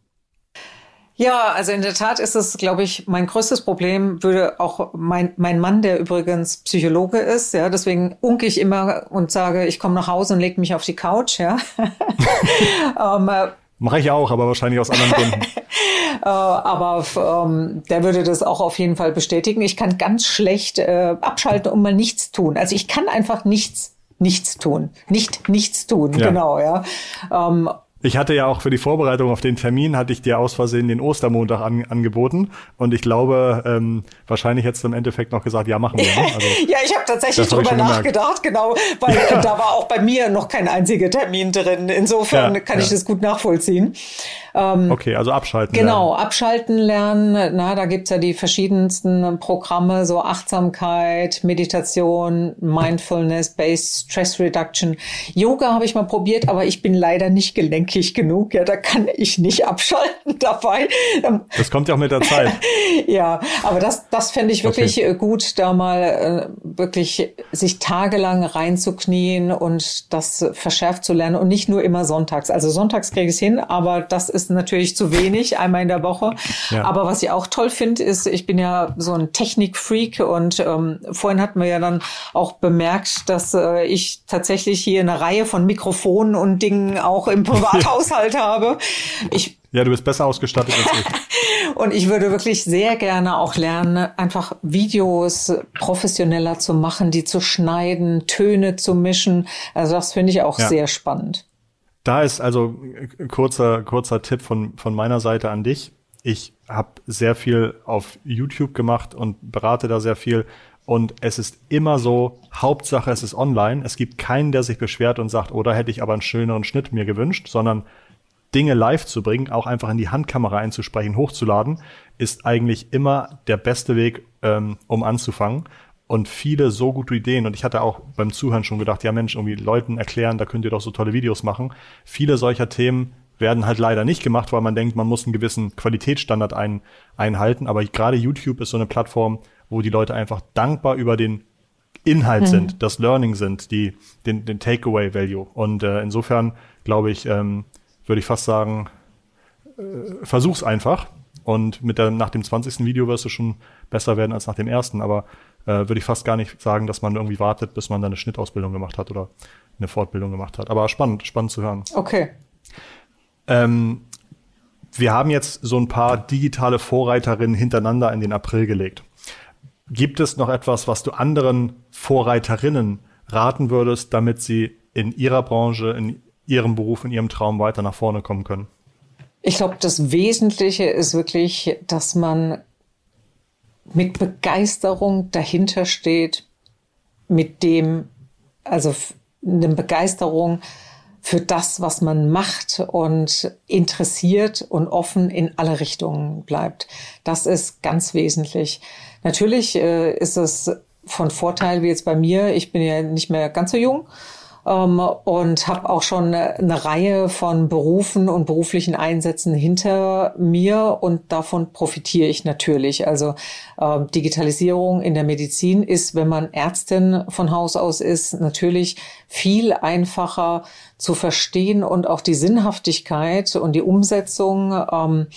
Ja, also in der Tat ist es, glaube ich, mein größtes Problem würde auch mein, mein Mann, der übrigens Psychologe ist, ja, deswegen unke ich immer und sage, ich komme nach Hause und lege mich auf die Couch, ja. um, ähm, Mache ich auch, aber wahrscheinlich aus anderen Gründen. äh, aber ähm, der würde das auch auf jeden Fall bestätigen. Ich kann ganz schlecht äh, abschalten und mal nichts tun. Also ich kann einfach nichts, nichts tun. Nicht nichts tun, ja. genau, ja. Ähm, ich hatte ja auch für die Vorbereitung auf den Termin, hatte ich dir aus Versehen den Ostermontag an, angeboten. Und ich glaube, ähm, wahrscheinlich hättest du im Endeffekt noch gesagt, ja, machen wir. Ne? Also, ja, ich habe tatsächlich drüber nachgedacht, genau, weil ja. da war auch bei mir noch kein einziger Termin drin. Insofern ja, kann ja. ich das gut nachvollziehen. Ähm, okay, also abschalten genau, lernen. abschalten lernen. Na, da gibt's ja die verschiedensten Programme, so Achtsamkeit, Meditation, Mindfulness, Based Stress Reduction. Yoga habe ich mal probiert, aber ich bin leider nicht gelenkig genug. Ja, da kann ich nicht abschalten dabei. Das kommt ja auch mit der Zeit. ja, aber das, das fände ich wirklich okay. Äh, gut, da mal äh, wirklich sich tagelang reinzuknien und das verschärft zu lernen und nicht nur immer sonntags. Also sonntags kriege ich es hin, aber das ist natürlich zu wenig, einmal in der Woche. Ja. Aber was ich auch toll finde, ist, ich bin ja so ein Technikfreak und ähm, vorhin hatten wir ja dann auch bemerkt, dass äh, ich tatsächlich hier eine Reihe von Mikrofonen und Dingen auch im Privathaushalt habe. Ich ja, du bist besser ausgestattet als ich. und ich würde wirklich sehr gerne auch lernen, einfach Videos professioneller zu machen, die zu schneiden, Töne zu mischen. Also das finde ich auch ja. sehr spannend. Da ist also kurzer, kurzer Tipp von, von meiner Seite an dich. Ich habe sehr viel auf YouTube gemacht und berate da sehr viel. Und es ist immer so, Hauptsache es ist online. Es gibt keinen, der sich beschwert und sagt, oh, hätte ich aber einen schöneren Schnitt mir gewünscht, sondern Dinge live zu bringen, auch einfach in die Handkamera einzusprechen, hochzuladen, ist eigentlich immer der beste Weg, ähm, um anzufangen und viele so gute Ideen. Und ich hatte auch beim Zuhören schon gedacht, ja Mensch, irgendwie Leuten erklären, da könnt ihr doch so tolle Videos machen. Viele solcher Themen werden halt leider nicht gemacht, weil man denkt, man muss einen gewissen Qualitätsstandard ein, einhalten. Aber gerade YouTube ist so eine Plattform, wo die Leute einfach dankbar über den Inhalt mhm. sind, das Learning sind, die, den, den Takeaway-Value. Und äh, insofern glaube ich, ähm, würde ich fast sagen, äh, versuch's einfach. Und mit der, nach dem 20. Video wirst du schon besser werden als nach dem ersten. Aber äh, würde ich fast gar nicht sagen, dass man irgendwie wartet, bis man dann eine Schnittausbildung gemacht hat oder eine Fortbildung gemacht hat. Aber spannend, spannend zu hören. Okay. Ähm, wir haben jetzt so ein paar digitale Vorreiterinnen hintereinander in den April gelegt. Gibt es noch etwas, was du anderen Vorreiterinnen raten würdest, damit sie in ihrer Branche, in ihrem Beruf, in ihrem Traum weiter nach vorne kommen können? Ich glaube, das Wesentliche ist wirklich, dass man mit Begeisterung dahinter steht, mit dem, also eine Begeisterung für das, was man macht und interessiert und offen in alle Richtungen bleibt. Das ist ganz wesentlich. Natürlich äh, ist es von Vorteil, wie jetzt bei mir. Ich bin ja nicht mehr ganz so jung und habe auch schon eine Reihe von Berufen und beruflichen Einsätzen hinter mir und davon profitiere ich natürlich. Also äh, Digitalisierung in der Medizin ist, wenn man Ärztin von Haus aus ist, natürlich viel einfacher zu verstehen und auch die Sinnhaftigkeit und die Umsetzung ähm,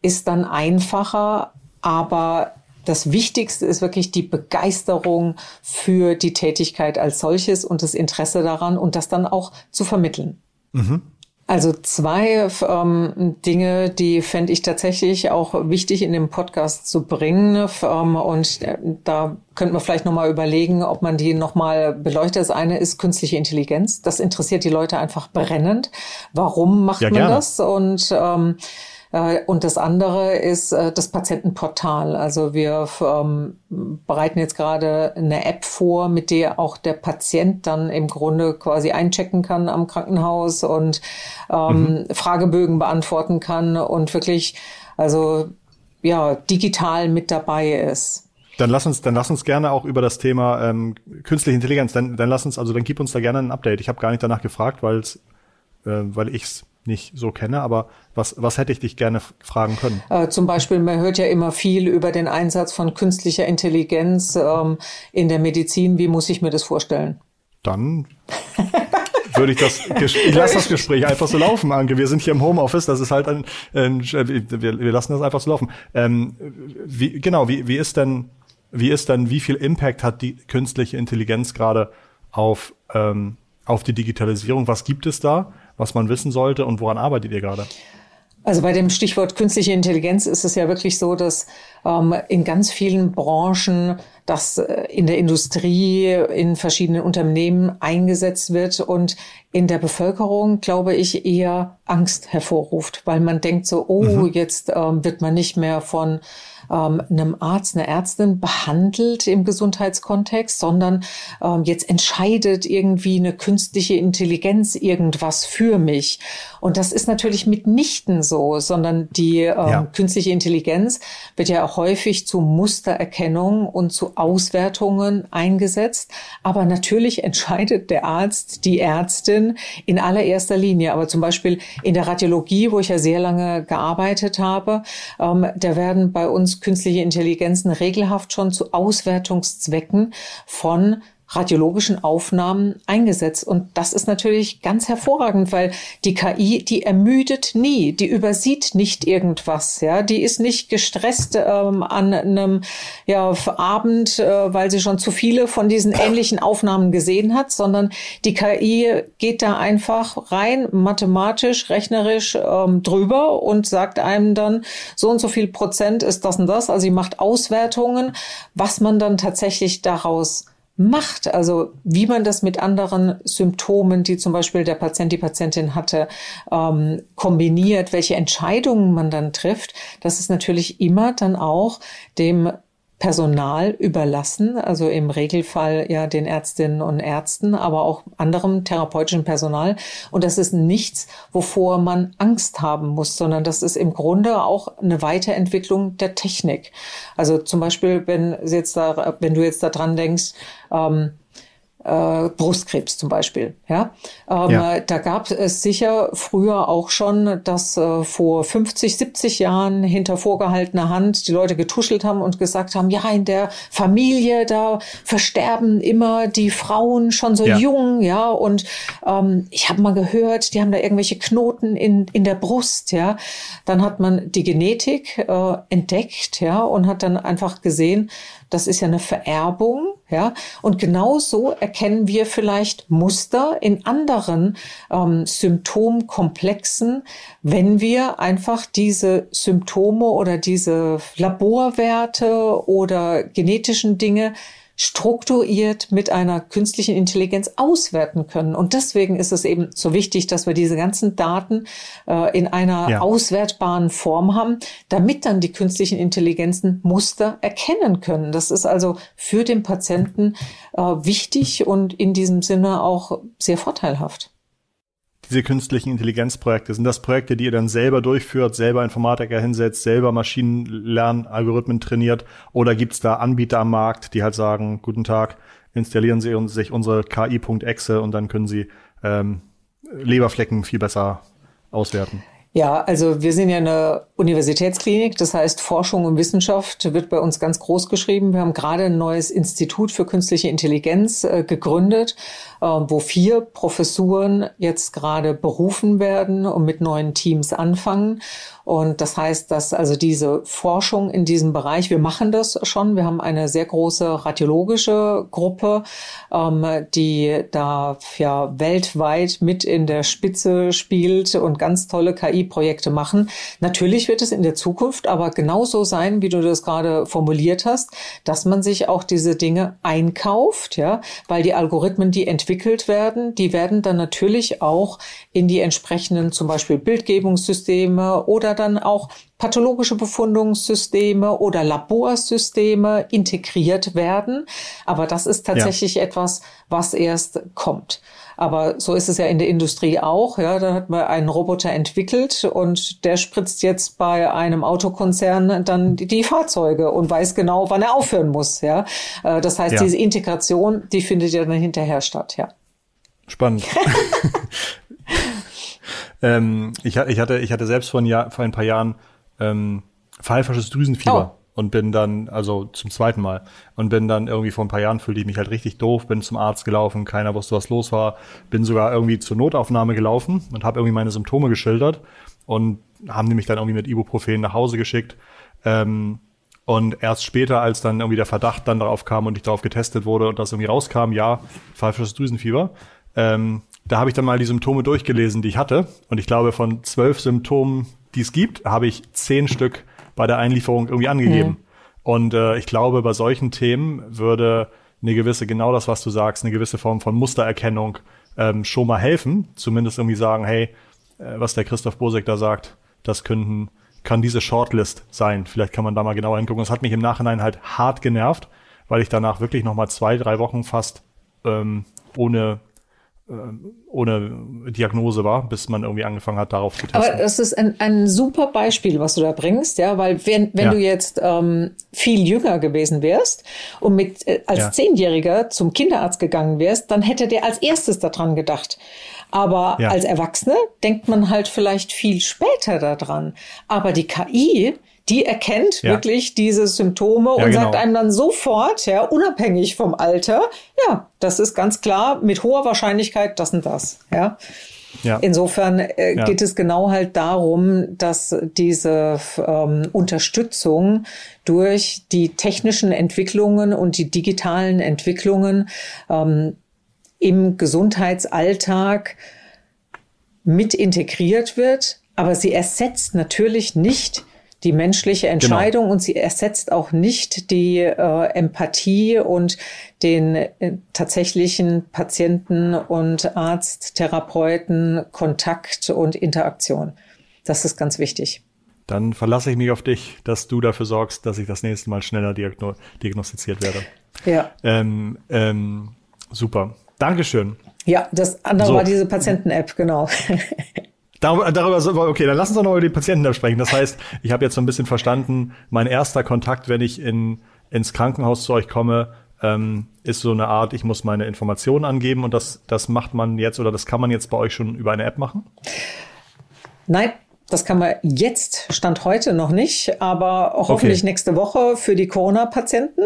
ist dann einfacher, aber das Wichtigste ist wirklich die Begeisterung für die Tätigkeit als solches und das Interesse daran und das dann auch zu vermitteln. Mhm. Also zwei ähm, Dinge, die fände ich tatsächlich auch wichtig in dem Podcast zu bringen. Ähm, und äh, da könnte man vielleicht nochmal überlegen, ob man die nochmal beleuchtet. Das eine ist künstliche Intelligenz. Das interessiert die Leute einfach brennend. Warum macht ja, man gerne. das? Und ähm, äh, und das andere ist äh, das Patientenportal. Also wir ähm, bereiten jetzt gerade eine App vor, mit der auch der Patient dann im Grunde quasi einchecken kann am Krankenhaus und ähm, mhm. Fragebögen beantworten kann und wirklich also ja digital mit dabei ist. Dann lass uns, dann lass uns gerne auch über das Thema ähm, künstliche Intelligenz. Dann, dann lass uns, also dann gib uns da gerne ein Update. Ich habe gar nicht danach gefragt, weil äh, weil ich's nicht so kenne, aber was, was hätte ich dich gerne fragen können? Äh, zum Beispiel, man hört ja immer viel über den Einsatz von künstlicher Intelligenz ähm, in der Medizin. Wie muss ich mir das vorstellen? Dann würde ich das, ich lasse das Gespräch einfach so laufen, Anke. Wir sind hier im Homeoffice, das ist halt ein, ein wir, wir lassen das einfach so laufen. Ähm, wie, genau, wie, wie ist denn, wie ist denn, wie viel Impact hat die künstliche Intelligenz gerade auf, ähm, auf die Digitalisierung? Was gibt es da? Was man wissen sollte und woran arbeitet ihr gerade? Also bei dem Stichwort künstliche Intelligenz ist es ja wirklich so, dass ähm, in ganz vielen Branchen das äh, in der Industrie, in verschiedenen Unternehmen eingesetzt wird und in der Bevölkerung, glaube ich, eher Angst hervorruft, weil man denkt so, oh, mhm. jetzt ähm, wird man nicht mehr von ähm, einem Arzt, einer Ärztin behandelt im Gesundheitskontext, sondern ähm, jetzt entscheidet irgendwie eine künstliche Intelligenz irgendwas für mich. Und das ist natürlich mitnichten so, sondern die ähm, ja. künstliche Intelligenz wird ja häufig zu Mustererkennung und zu Auswertungen eingesetzt. Aber natürlich entscheidet der Arzt, die Ärztin in allererster Linie. Aber zum Beispiel in der Radiologie, wo ich ja sehr lange gearbeitet habe, ähm, da werden bei uns künstliche Intelligenzen regelhaft schon zu Auswertungszwecken von radiologischen Aufnahmen eingesetzt. Und das ist natürlich ganz hervorragend, weil die KI, die ermüdet nie, die übersieht nicht irgendwas, ja, die ist nicht gestresst ähm, an einem ja, Abend, äh, weil sie schon zu viele von diesen ähnlichen Aufnahmen gesehen hat, sondern die KI geht da einfach rein, mathematisch, rechnerisch ähm, drüber und sagt einem dann, so und so viel Prozent ist das und das. Also sie macht Auswertungen, was man dann tatsächlich daraus macht, also wie man das mit anderen Symptomen, die zum Beispiel der Patient, die Patientin hatte, ähm, kombiniert, welche Entscheidungen man dann trifft, das ist natürlich immer dann auch dem Personal überlassen, also im Regelfall ja den Ärztinnen und Ärzten, aber auch anderem therapeutischen Personal. Und das ist nichts, wovor man Angst haben muss, sondern das ist im Grunde auch eine Weiterentwicklung der Technik. Also zum Beispiel, wenn, jetzt da, wenn du jetzt daran denkst, ähm, äh, Brustkrebs zum Beispiel. Ja, ähm, ja. da gab es sicher früher auch schon, dass äh, vor 50, 70 Jahren hinter vorgehaltener Hand die Leute getuschelt haben und gesagt haben, ja, in der Familie, da versterben immer die Frauen schon so ja. jung, ja, und ähm, ich habe mal gehört, die haben da irgendwelche Knoten in, in der Brust, ja. Dann hat man die Genetik äh, entdeckt, ja, und hat dann einfach gesehen, das ist ja eine Vererbung, ja. Und genauso erkennen wir vielleicht Muster in anderen ähm, Symptomkomplexen, wenn wir einfach diese Symptome oder diese Laborwerte oder genetischen Dinge strukturiert mit einer künstlichen Intelligenz auswerten können. Und deswegen ist es eben so wichtig, dass wir diese ganzen Daten äh, in einer ja. auswertbaren Form haben, damit dann die künstlichen Intelligenzen Muster erkennen können. Das ist also für den Patienten äh, wichtig und in diesem Sinne auch sehr vorteilhaft diese künstlichen Intelligenzprojekte? Sind das Projekte, die ihr dann selber durchführt, selber Informatiker hinsetzt, selber Maschinenlernalgorithmen trainiert? Oder gibt es da Anbieter am Markt, die halt sagen, guten Tag, installieren Sie sich unsere KI.exe und dann können Sie ähm, Leberflecken viel besser auswerten? Ja, also wir sind ja eine Universitätsklinik, das heißt Forschung und Wissenschaft wird bei uns ganz groß geschrieben. Wir haben gerade ein neues Institut für künstliche Intelligenz äh, gegründet, äh, wo vier Professuren jetzt gerade berufen werden und mit neuen Teams anfangen. Und das heißt, dass also diese Forschung in diesem Bereich, wir machen das schon. Wir haben eine sehr große radiologische Gruppe, ähm, die da ja weltweit mit in der Spitze spielt und ganz tolle KI-Projekte machen. Natürlich wird es in der Zukunft aber genauso sein, wie du das gerade formuliert hast, dass man sich auch diese Dinge einkauft, ja, weil die Algorithmen, die entwickelt werden, die werden dann natürlich auch in die entsprechenden zum Beispiel Bildgebungssysteme oder dann auch pathologische Befundungssysteme oder Laborsysteme integriert werden. Aber das ist tatsächlich ja. etwas, was erst kommt. Aber so ist es ja in der Industrie auch. Ja, da hat man einen Roboter entwickelt und der spritzt jetzt bei einem Autokonzern dann die, die Fahrzeuge und weiß genau, wann er aufhören muss. Ja, äh, das heißt, ja. diese Integration, die findet ja dann hinterher statt. Ja. Spannend. Ähm, ich, ich, hatte, ich hatte selbst vor ein, Jahr, vor ein paar Jahren ähm, pfeifisches Drüsenfieber. Oh. Und bin dann, also zum zweiten Mal, und bin dann irgendwie vor ein paar Jahren fühlte ich mich halt richtig doof, bin zum Arzt gelaufen, keiner wusste, was los war, bin sogar irgendwie zur Notaufnahme gelaufen und habe irgendwie meine Symptome geschildert und haben die mich dann irgendwie mit Ibuprofen nach Hause geschickt. Ähm, und erst später, als dann irgendwie der Verdacht dann darauf kam und ich darauf getestet wurde und das irgendwie rauskam, ja, pfeifisches Drüsenfieber, ähm, da habe ich dann mal die Symptome durchgelesen, die ich hatte. Und ich glaube, von zwölf Symptomen, die es gibt, habe ich zehn Stück bei der Einlieferung irgendwie angegeben. Mhm. Und äh, ich glaube, bei solchen Themen würde eine gewisse, genau das, was du sagst, eine gewisse Form von Mustererkennung ähm, schon mal helfen. Zumindest irgendwie sagen, hey, äh, was der Christoph Bosek da sagt, das könnten, kann diese Shortlist sein. Vielleicht kann man da mal genauer hingucken. Das hat mich im Nachhinein halt hart genervt, weil ich danach wirklich noch mal zwei, drei Wochen fast ähm, ohne ohne Diagnose war, bis man irgendwie angefangen hat, darauf zu testen. Aber das ist ein, ein super Beispiel, was du da bringst, ja, weil wenn, wenn ja. du jetzt ähm, viel jünger gewesen wärst und mit äh, als ja. Zehnjähriger zum Kinderarzt gegangen wärst, dann hätte der als erstes daran gedacht. Aber ja. als Erwachsene denkt man halt vielleicht viel später daran. Aber die KI, die erkennt ja. wirklich diese Symptome ja, und genau. sagt einem dann sofort, ja, unabhängig vom Alter, ja, das ist ganz klar mit hoher Wahrscheinlichkeit das und das, ja. Ja. Insofern äh, ja. geht es genau halt darum, dass diese ähm, Unterstützung durch die technischen Entwicklungen und die digitalen Entwicklungen ähm, im Gesundheitsalltag mit integriert wird. Aber sie ersetzt natürlich nicht die menschliche genau. Entscheidung genau. und sie ersetzt auch nicht die äh, Empathie und den äh, tatsächlichen Patienten und Arzt, Therapeuten, Kontakt und Interaktion. Das ist ganz wichtig. Dann verlasse ich mich auf dich, dass du dafür sorgst, dass ich das nächste Mal schneller diagno diagnostiziert werde. Ja. Ähm, ähm, super. Dankeschön. Ja, das andere so. war diese Patienten-App, genau. Darüber, darüber, okay, dann lass uns doch noch über die Patienten sprechen. Das heißt, ich habe jetzt so ein bisschen verstanden, mein erster Kontakt, wenn ich in, ins Krankenhaus zu euch komme, ähm, ist so eine Art, ich muss meine Informationen angeben und das, das macht man jetzt oder das kann man jetzt bei euch schon über eine App machen? Nein, das kann man jetzt, Stand heute noch nicht, aber hoffentlich okay. nächste Woche für die Corona-Patienten.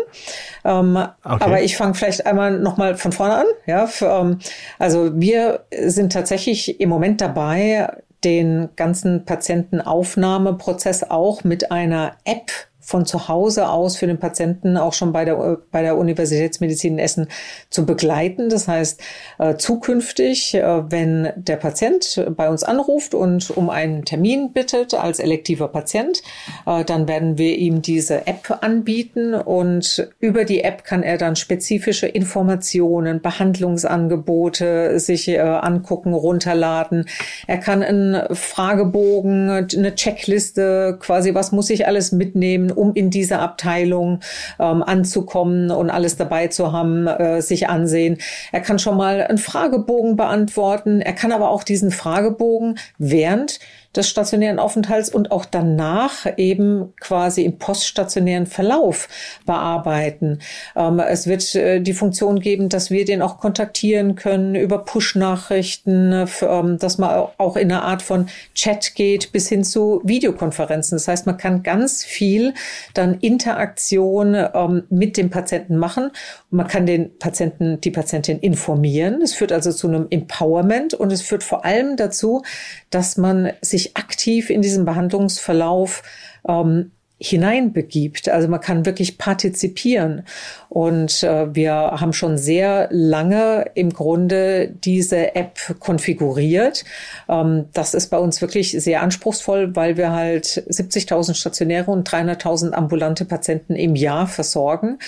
Ähm, okay. Aber ich fange vielleicht einmal nochmal von vorne an. Ja, für, ähm, also wir sind tatsächlich im Moment dabei, den ganzen Patientenaufnahmeprozess auch mit einer App von zu Hause aus für den Patienten auch schon bei der, bei der Universitätsmedizin in Essen zu begleiten. Das heißt, äh, zukünftig, äh, wenn der Patient bei uns anruft und um einen Termin bittet als elektiver Patient, äh, dann werden wir ihm diese App anbieten und über die App kann er dann spezifische Informationen, Behandlungsangebote sich äh, angucken, runterladen. Er kann einen Fragebogen, eine Checkliste, quasi was muss ich alles mitnehmen, um in dieser Abteilung ähm, anzukommen und alles dabei zu haben, äh, sich ansehen. Er kann schon mal einen Fragebogen beantworten. Er kann aber auch diesen Fragebogen während des stationären Aufenthalts und auch danach eben quasi im poststationären Verlauf bearbeiten. Ähm, es wird äh, die Funktion geben, dass wir den auch kontaktieren können über Push-Nachrichten, ähm, dass man auch in einer Art von Chat geht bis hin zu Videokonferenzen. Das heißt, man kann ganz viel dann Interaktion ähm, mit dem Patienten machen. Man kann den Patienten, die Patientin informieren. Es führt also zu einem Empowerment und es führt vor allem dazu, dass man sich aktiv in diesen Behandlungsverlauf ähm, hineinbegibt. Also man kann wirklich partizipieren. Und äh, wir haben schon sehr lange im Grunde diese App konfiguriert. Ähm, das ist bei uns wirklich sehr anspruchsvoll, weil wir halt 70.000 stationäre und 300.000 ambulante Patienten im Jahr versorgen.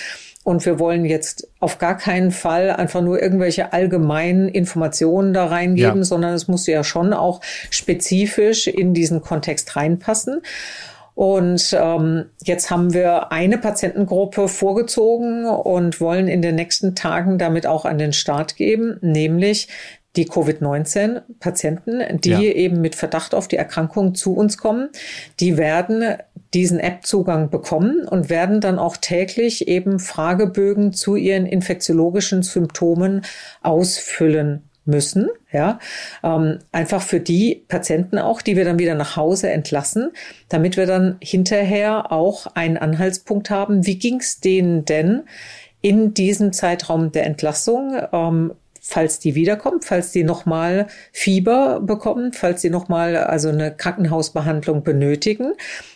Und wir wollen jetzt auf gar keinen Fall einfach nur irgendwelche allgemeinen Informationen da reingeben, ja. sondern es muss ja schon auch spezifisch in diesen Kontext reinpassen. Und ähm, jetzt haben wir eine Patientengruppe vorgezogen und wollen in den nächsten Tagen damit auch an den Start geben, nämlich die Covid-19-Patienten, die ja. eben mit Verdacht auf die Erkrankung zu uns kommen, die werden diesen App-Zugang bekommen und werden dann auch täglich eben Fragebögen zu ihren infektiologischen Symptomen ausfüllen müssen, ja, ähm, einfach für die Patienten auch, die wir dann wieder nach Hause entlassen, damit wir dann hinterher auch einen Anhaltspunkt haben, wie ging es denen denn in diesem Zeitraum der Entlassung, ähm, falls die wiederkommt, falls die nochmal Fieber bekommen, falls die nochmal also eine Krankenhausbehandlung benötigen,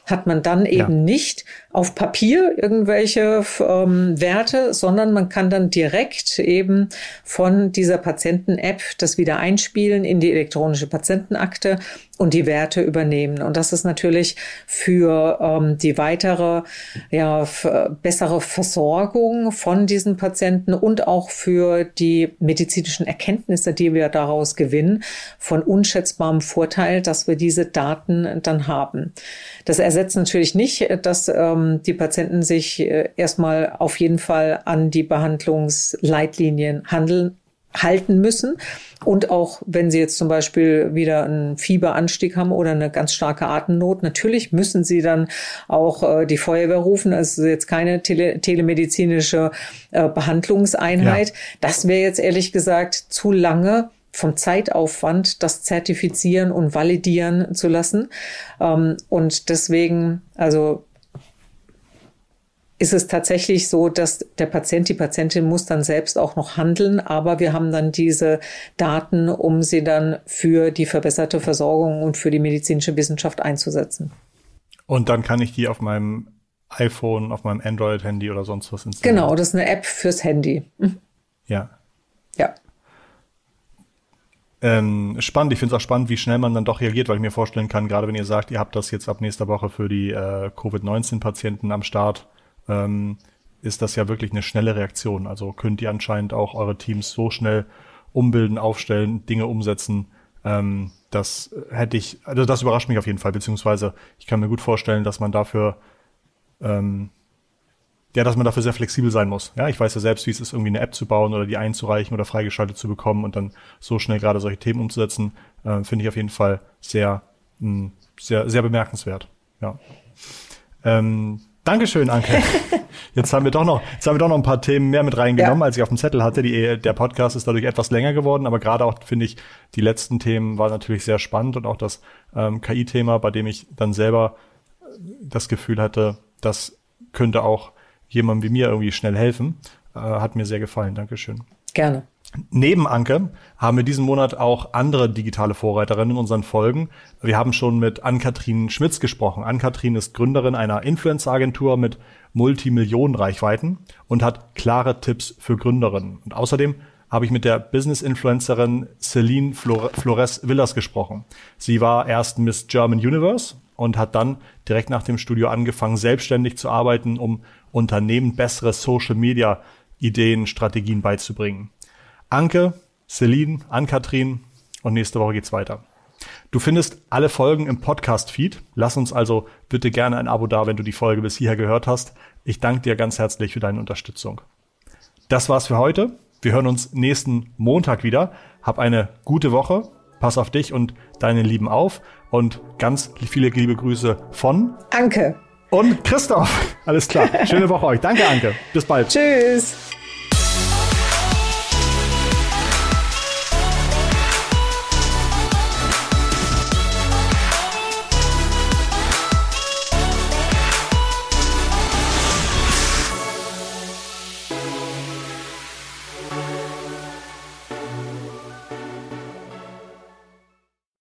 hat man dann eben ja. nicht auf Papier irgendwelche ähm, Werte, sondern man kann dann direkt eben von dieser Patienten-App das wieder einspielen in die elektronische Patientenakte und die Werte übernehmen. Und das ist natürlich für ähm, die weitere, ja, bessere Versorgung von diesen Patienten und auch für die medizinischen Erkenntnisse, die wir daraus gewinnen, von unschätzbarem Vorteil, dass wir diese Daten dann haben. Das ersetzt natürlich nicht, dass ähm, die Patienten sich äh, erstmal auf jeden Fall an die Behandlungsleitlinien handeln halten müssen. Und auch wenn Sie jetzt zum Beispiel wieder einen Fieberanstieg haben oder eine ganz starke Atemnot, natürlich müssen Sie dann auch äh, die Feuerwehr rufen. Es ist jetzt keine tele telemedizinische äh, Behandlungseinheit. Ja. Das wäre jetzt ehrlich gesagt zu lange vom Zeitaufwand, das zertifizieren und validieren zu lassen. Ähm, und deswegen, also ist es tatsächlich so, dass der Patient, die Patientin muss dann selbst auch noch handeln, aber wir haben dann diese Daten, um sie dann für die verbesserte Versorgung und für die medizinische Wissenschaft einzusetzen. Und dann kann ich die auf meinem iPhone, auf meinem Android-Handy oder sonst was installieren. Genau, das ist eine App fürs Handy. Mhm. Ja. Ja. Ähm, spannend, ich finde es auch spannend, wie schnell man dann doch reagiert, weil ich mir vorstellen kann, gerade wenn ihr sagt, ihr habt das jetzt ab nächster Woche für die äh, Covid-19-Patienten am Start, ähm, ist das ja wirklich eine schnelle Reaktion. Also könnt ihr anscheinend auch eure Teams so schnell umbilden, aufstellen, Dinge umsetzen. Ähm, das hätte ich, also das überrascht mich auf jeden Fall, beziehungsweise ich kann mir gut vorstellen, dass man dafür, ähm, ja, dass man dafür sehr flexibel sein muss. Ja, ich weiß ja selbst, wie es ist, irgendwie eine App zu bauen oder die einzureichen oder freigeschaltet zu bekommen und dann so schnell gerade solche Themen umzusetzen, äh, finde ich auf jeden Fall sehr, mh, hm, sehr, sehr bemerkenswert. Ja. Ähm, Dankeschön, Anke. Jetzt haben wir doch noch, jetzt haben wir doch noch ein paar Themen mehr mit reingenommen, ja. als ich auf dem Zettel hatte. Die, der Podcast ist dadurch etwas länger geworden, aber gerade auch finde ich, die letzten Themen waren natürlich sehr spannend und auch das ähm, KI-Thema, bei dem ich dann selber das Gefühl hatte, das könnte auch jemandem wie mir irgendwie schnell helfen, äh, hat mir sehr gefallen. Dankeschön. Gerne. Neben Anke haben wir diesen Monat auch andere digitale Vorreiterinnen in unseren Folgen. Wir haben schon mit Ann-Kathrin Schmitz gesprochen. Ann-Kathrin ist Gründerin einer Influencer-Agentur mit Multimillionen-Reichweiten und hat klare Tipps für Gründerinnen. Und außerdem habe ich mit der Business-Influencerin Celine Flores Villas gesprochen. Sie war erst Miss German Universe und hat dann direkt nach dem Studio angefangen, selbstständig zu arbeiten, um Unternehmen bessere Social-Media-Ideen, Strategien beizubringen. Anke, Celine, Ann-Kathrin und nächste Woche geht's weiter. Du findest alle Folgen im Podcast-Feed. Lass uns also bitte gerne ein Abo da, wenn du die Folge bis hierher gehört hast. Ich danke dir ganz herzlich für deine Unterstützung. Das war's für heute. Wir hören uns nächsten Montag wieder. Hab eine gute Woche. Pass auf dich und deine Lieben auf. Und ganz viele liebe Grüße von Anke und Christoph. Alles klar. Schöne Woche euch. Danke, Anke. Bis bald. Tschüss.